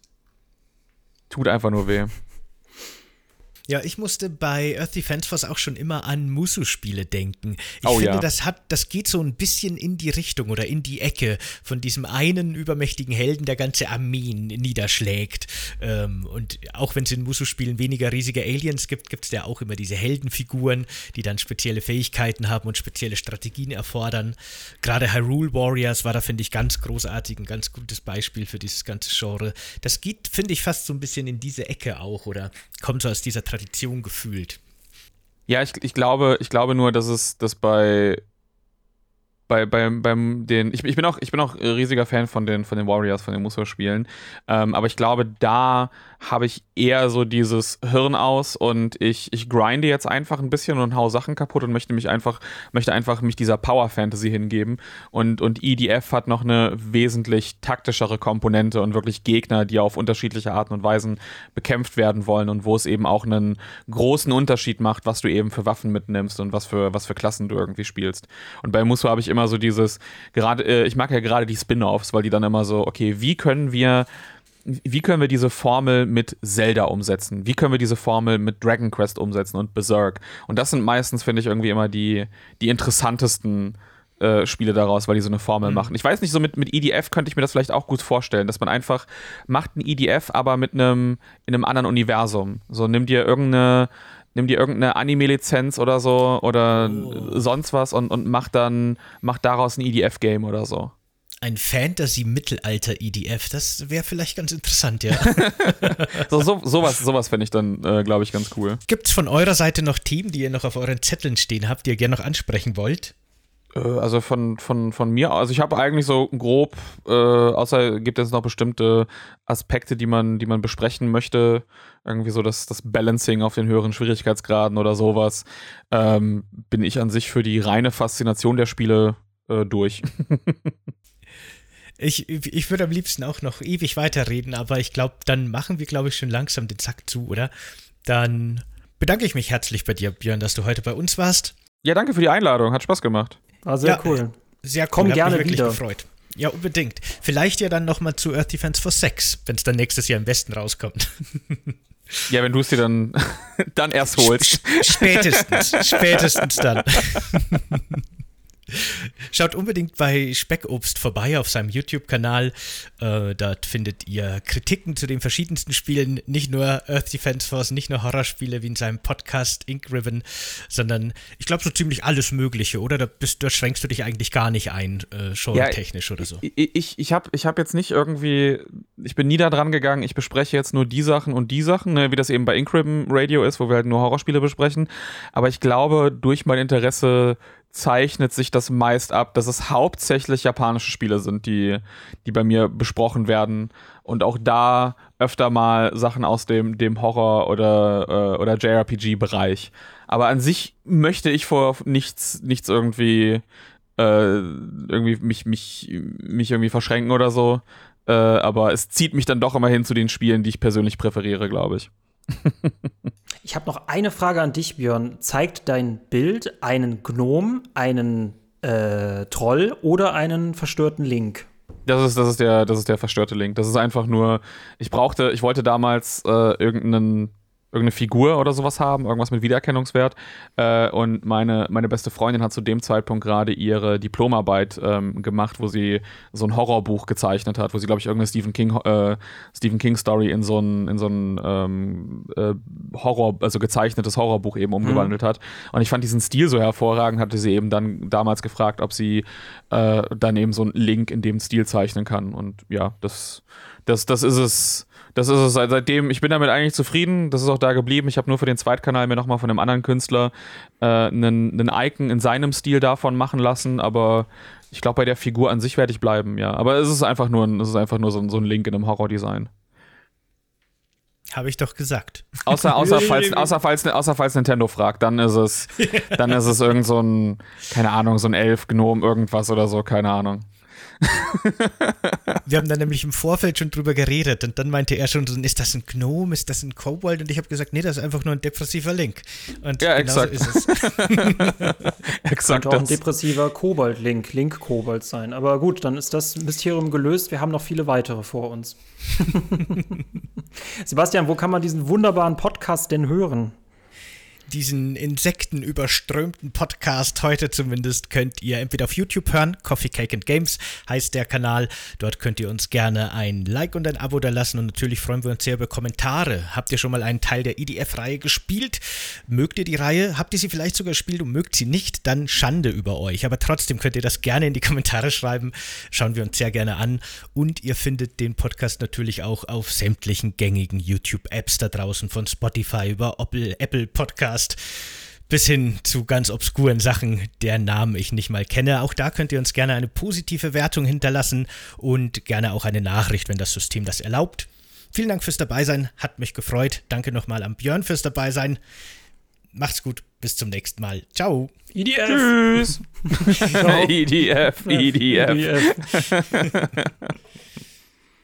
Tut einfach nur weh. Ja, ich musste bei Earth Defense Force auch schon immer an Musu-Spiele denken. Ich oh, finde, ja. das hat, das geht so ein bisschen in die Richtung oder in die Ecke von diesem einen übermächtigen Helden, der ganze Armeen niederschlägt. Ähm, und auch wenn es in Musu-Spielen weniger riesige Aliens gibt, gibt es ja auch immer diese Heldenfiguren, die dann spezielle Fähigkeiten haben und spezielle Strategien erfordern. Gerade Hyrule Warriors war da, finde ich, ganz großartig, ein ganz gutes Beispiel für dieses ganze Genre. Das geht, finde ich, fast so ein bisschen in diese Ecke auch oder kommt so aus dieser Tradition gefühlt. Ja, ich, ich, glaube, ich glaube nur, dass es das bei bei, bei, beim den, ich, ich, bin auch, ich bin auch riesiger Fan von den, von den Warriors, von den Musou-Spielen. Ähm, aber ich glaube, da habe ich eher so dieses Hirn aus und ich, ich grinde jetzt einfach ein bisschen und hau Sachen kaputt und möchte mich einfach, möchte einfach mich dieser Power Fantasy hingeben. Und, und EDF hat noch eine wesentlich taktischere Komponente und wirklich Gegner, die auf unterschiedliche Arten und Weisen bekämpft werden wollen und wo es eben auch einen großen Unterschied macht, was du eben für Waffen mitnimmst und was für, was für Klassen du irgendwie spielst. Und bei Musu habe ich immer so dieses, gerade, äh, ich mag ja gerade die Spin-offs, weil die dann immer so, okay, wie können wir wie können wir diese Formel mit Zelda umsetzen? Wie können wir diese Formel mit Dragon Quest umsetzen und Berserk? Und das sind meistens, finde ich, irgendwie immer die, die interessantesten äh, Spiele daraus, weil die so eine Formel mhm. machen. Ich weiß nicht, so mit, mit EDF könnte ich mir das vielleicht auch gut vorstellen, dass man einfach macht ein EDF, aber mit einem in einem anderen Universum. So nimm dir irgendeine nimm dir irgendeine Anime-Lizenz oder so oder oh. sonst was und, und mach dann mach daraus ein EDF-Game oder so ein Fantasy-Mittelalter-EDF. Das wäre vielleicht ganz interessant, ja. so, so, sowas sowas fände ich dann, äh, glaube ich, ganz cool. Gibt es von eurer Seite noch Themen, die ihr noch auf euren Zetteln stehen habt, die ihr gerne noch ansprechen wollt? Äh, also von, von, von mir, also ich habe eigentlich so grob, äh, außer gibt es noch bestimmte Aspekte, die man, die man besprechen möchte, irgendwie so das, das Balancing auf den höheren Schwierigkeitsgraden oder sowas, ähm, bin ich an sich für die reine Faszination der Spiele äh, durch. Ich, ich würde am liebsten auch noch ewig weiterreden, aber ich glaube, dann machen wir, glaube ich, schon langsam den Zack zu, oder? Dann bedanke ich mich herzlich bei dir, Björn, dass du heute bei uns warst. Ja, danke für die Einladung. Hat Spaß gemacht. War sehr ja, cool. Sehr cool. Komm Hat gerne mich wirklich wieder. gefreut. Ja, unbedingt. Vielleicht ja dann nochmal zu Earth Defense for Sex, wenn es dann nächstes Jahr im Westen rauskommt. Ja, wenn du es dir dann, dann erst holst. Spätestens, spätestens dann. Schaut unbedingt bei Speckobst vorbei auf seinem YouTube-Kanal. Äh, dort findet ihr Kritiken zu den verschiedensten Spielen, nicht nur Earth Defense Force, nicht nur Horrorspiele wie in seinem Podcast Ink Ribbon, sondern ich glaube so ziemlich alles Mögliche, oder? Da, bist, da schränkst du dich eigentlich gar nicht ein, äh, genre-technisch ja, oder so. Ich, ich, ich habe ich hab jetzt nicht irgendwie, ich bin nie da dran gegangen, ich bespreche jetzt nur die Sachen und die Sachen, ne, wie das eben bei Ink Ribbon Radio ist, wo wir halt nur Horrorspiele besprechen. Aber ich glaube, durch mein Interesse zeichnet sich das meist ab, dass es hauptsächlich japanische Spiele sind, die, die bei mir besprochen werden. Und auch da öfter mal Sachen aus dem, dem Horror- oder, äh, oder JRPG-Bereich. Aber an sich möchte ich vor nichts, nichts irgendwie, äh, irgendwie mich, mich, mich irgendwie verschränken oder so. Äh, aber es zieht mich dann doch immer hin zu den Spielen, die ich persönlich präferiere, glaube ich. Ich habe noch eine Frage an dich, Björn. Zeigt dein Bild einen Gnom, einen äh, Troll oder einen verstörten Link? Das ist, das, ist der, das ist der verstörte Link. Das ist einfach nur, ich brauchte, ich wollte damals äh, irgendeinen irgendeine Figur oder sowas haben, irgendwas mit Wiedererkennungswert. Äh, und meine, meine beste Freundin hat zu dem Zeitpunkt gerade ihre Diplomarbeit ähm, gemacht, wo sie so ein Horrorbuch gezeichnet hat, wo sie, glaube ich, irgendeine Stephen King, äh, Stephen King Story in so ein, in so ein ähm, äh, Horror, also gezeichnetes Horrorbuch eben umgewandelt mhm. hat. Und ich fand diesen Stil so hervorragend, hatte sie eben dann damals gefragt, ob sie äh, dann eben so einen Link in dem Stil zeichnen kann. Und ja, das, das, das ist es das ist es seitdem, ich bin damit eigentlich zufrieden, das ist auch da geblieben. Ich habe nur für den Zweitkanal mir nochmal von einem anderen Künstler äh, einen, einen Icon in seinem Stil davon machen lassen, aber ich glaube, bei der Figur an sich werde ich bleiben, ja. Aber es ist einfach nur, es ist einfach nur so, so ein Link in einem Horror-Design. Habe ich doch gesagt. Außer, außer, falls, außer, falls, außer falls Nintendo fragt, dann ist es, dann ist es irgend so ein, keine Ahnung, so ein Elf, Gnome, irgendwas oder so, keine Ahnung. Wir haben da nämlich im Vorfeld schon drüber geredet und dann meinte er schon, ist das ein Gnome, ist das ein Kobold? Und ich habe gesagt, nee, das ist einfach nur ein depressiver Link. Und ja, exakt. So ist es. exakt. Könnte auch ein depressiver Kobold-Link, Link-Kobold sein. Aber gut, dann ist das Mysterium gelöst. Wir haben noch viele weitere vor uns. Sebastian, wo kann man diesen wunderbaren Podcast denn hören? Diesen insektenüberströmten Podcast heute zumindest könnt ihr entweder auf YouTube hören, Coffee Cake and Games heißt der Kanal. Dort könnt ihr uns gerne ein Like und ein Abo da lassen und natürlich freuen wir uns sehr über Kommentare. Habt ihr schon mal einen Teil der IDF-Reihe gespielt? Mögt ihr die Reihe? Habt ihr sie vielleicht sogar gespielt und mögt sie nicht? Dann Schande über euch. Aber trotzdem könnt ihr das gerne in die Kommentare schreiben. Schauen wir uns sehr gerne an. Und ihr findet den Podcast natürlich auch auf sämtlichen gängigen YouTube-Apps da draußen von Spotify über Apple, Apple Podcast bis hin zu ganz obskuren Sachen, deren Namen ich nicht mal kenne. Auch da könnt ihr uns gerne eine positive Wertung hinterlassen und gerne auch eine Nachricht, wenn das System das erlaubt. Vielen Dank fürs Dabeisein, hat mich gefreut. Danke nochmal an Björn fürs Dabeisein. Macht's gut, bis zum nächsten Mal. Ciao. IDF. Tschüss. IDF, IDF. IDF.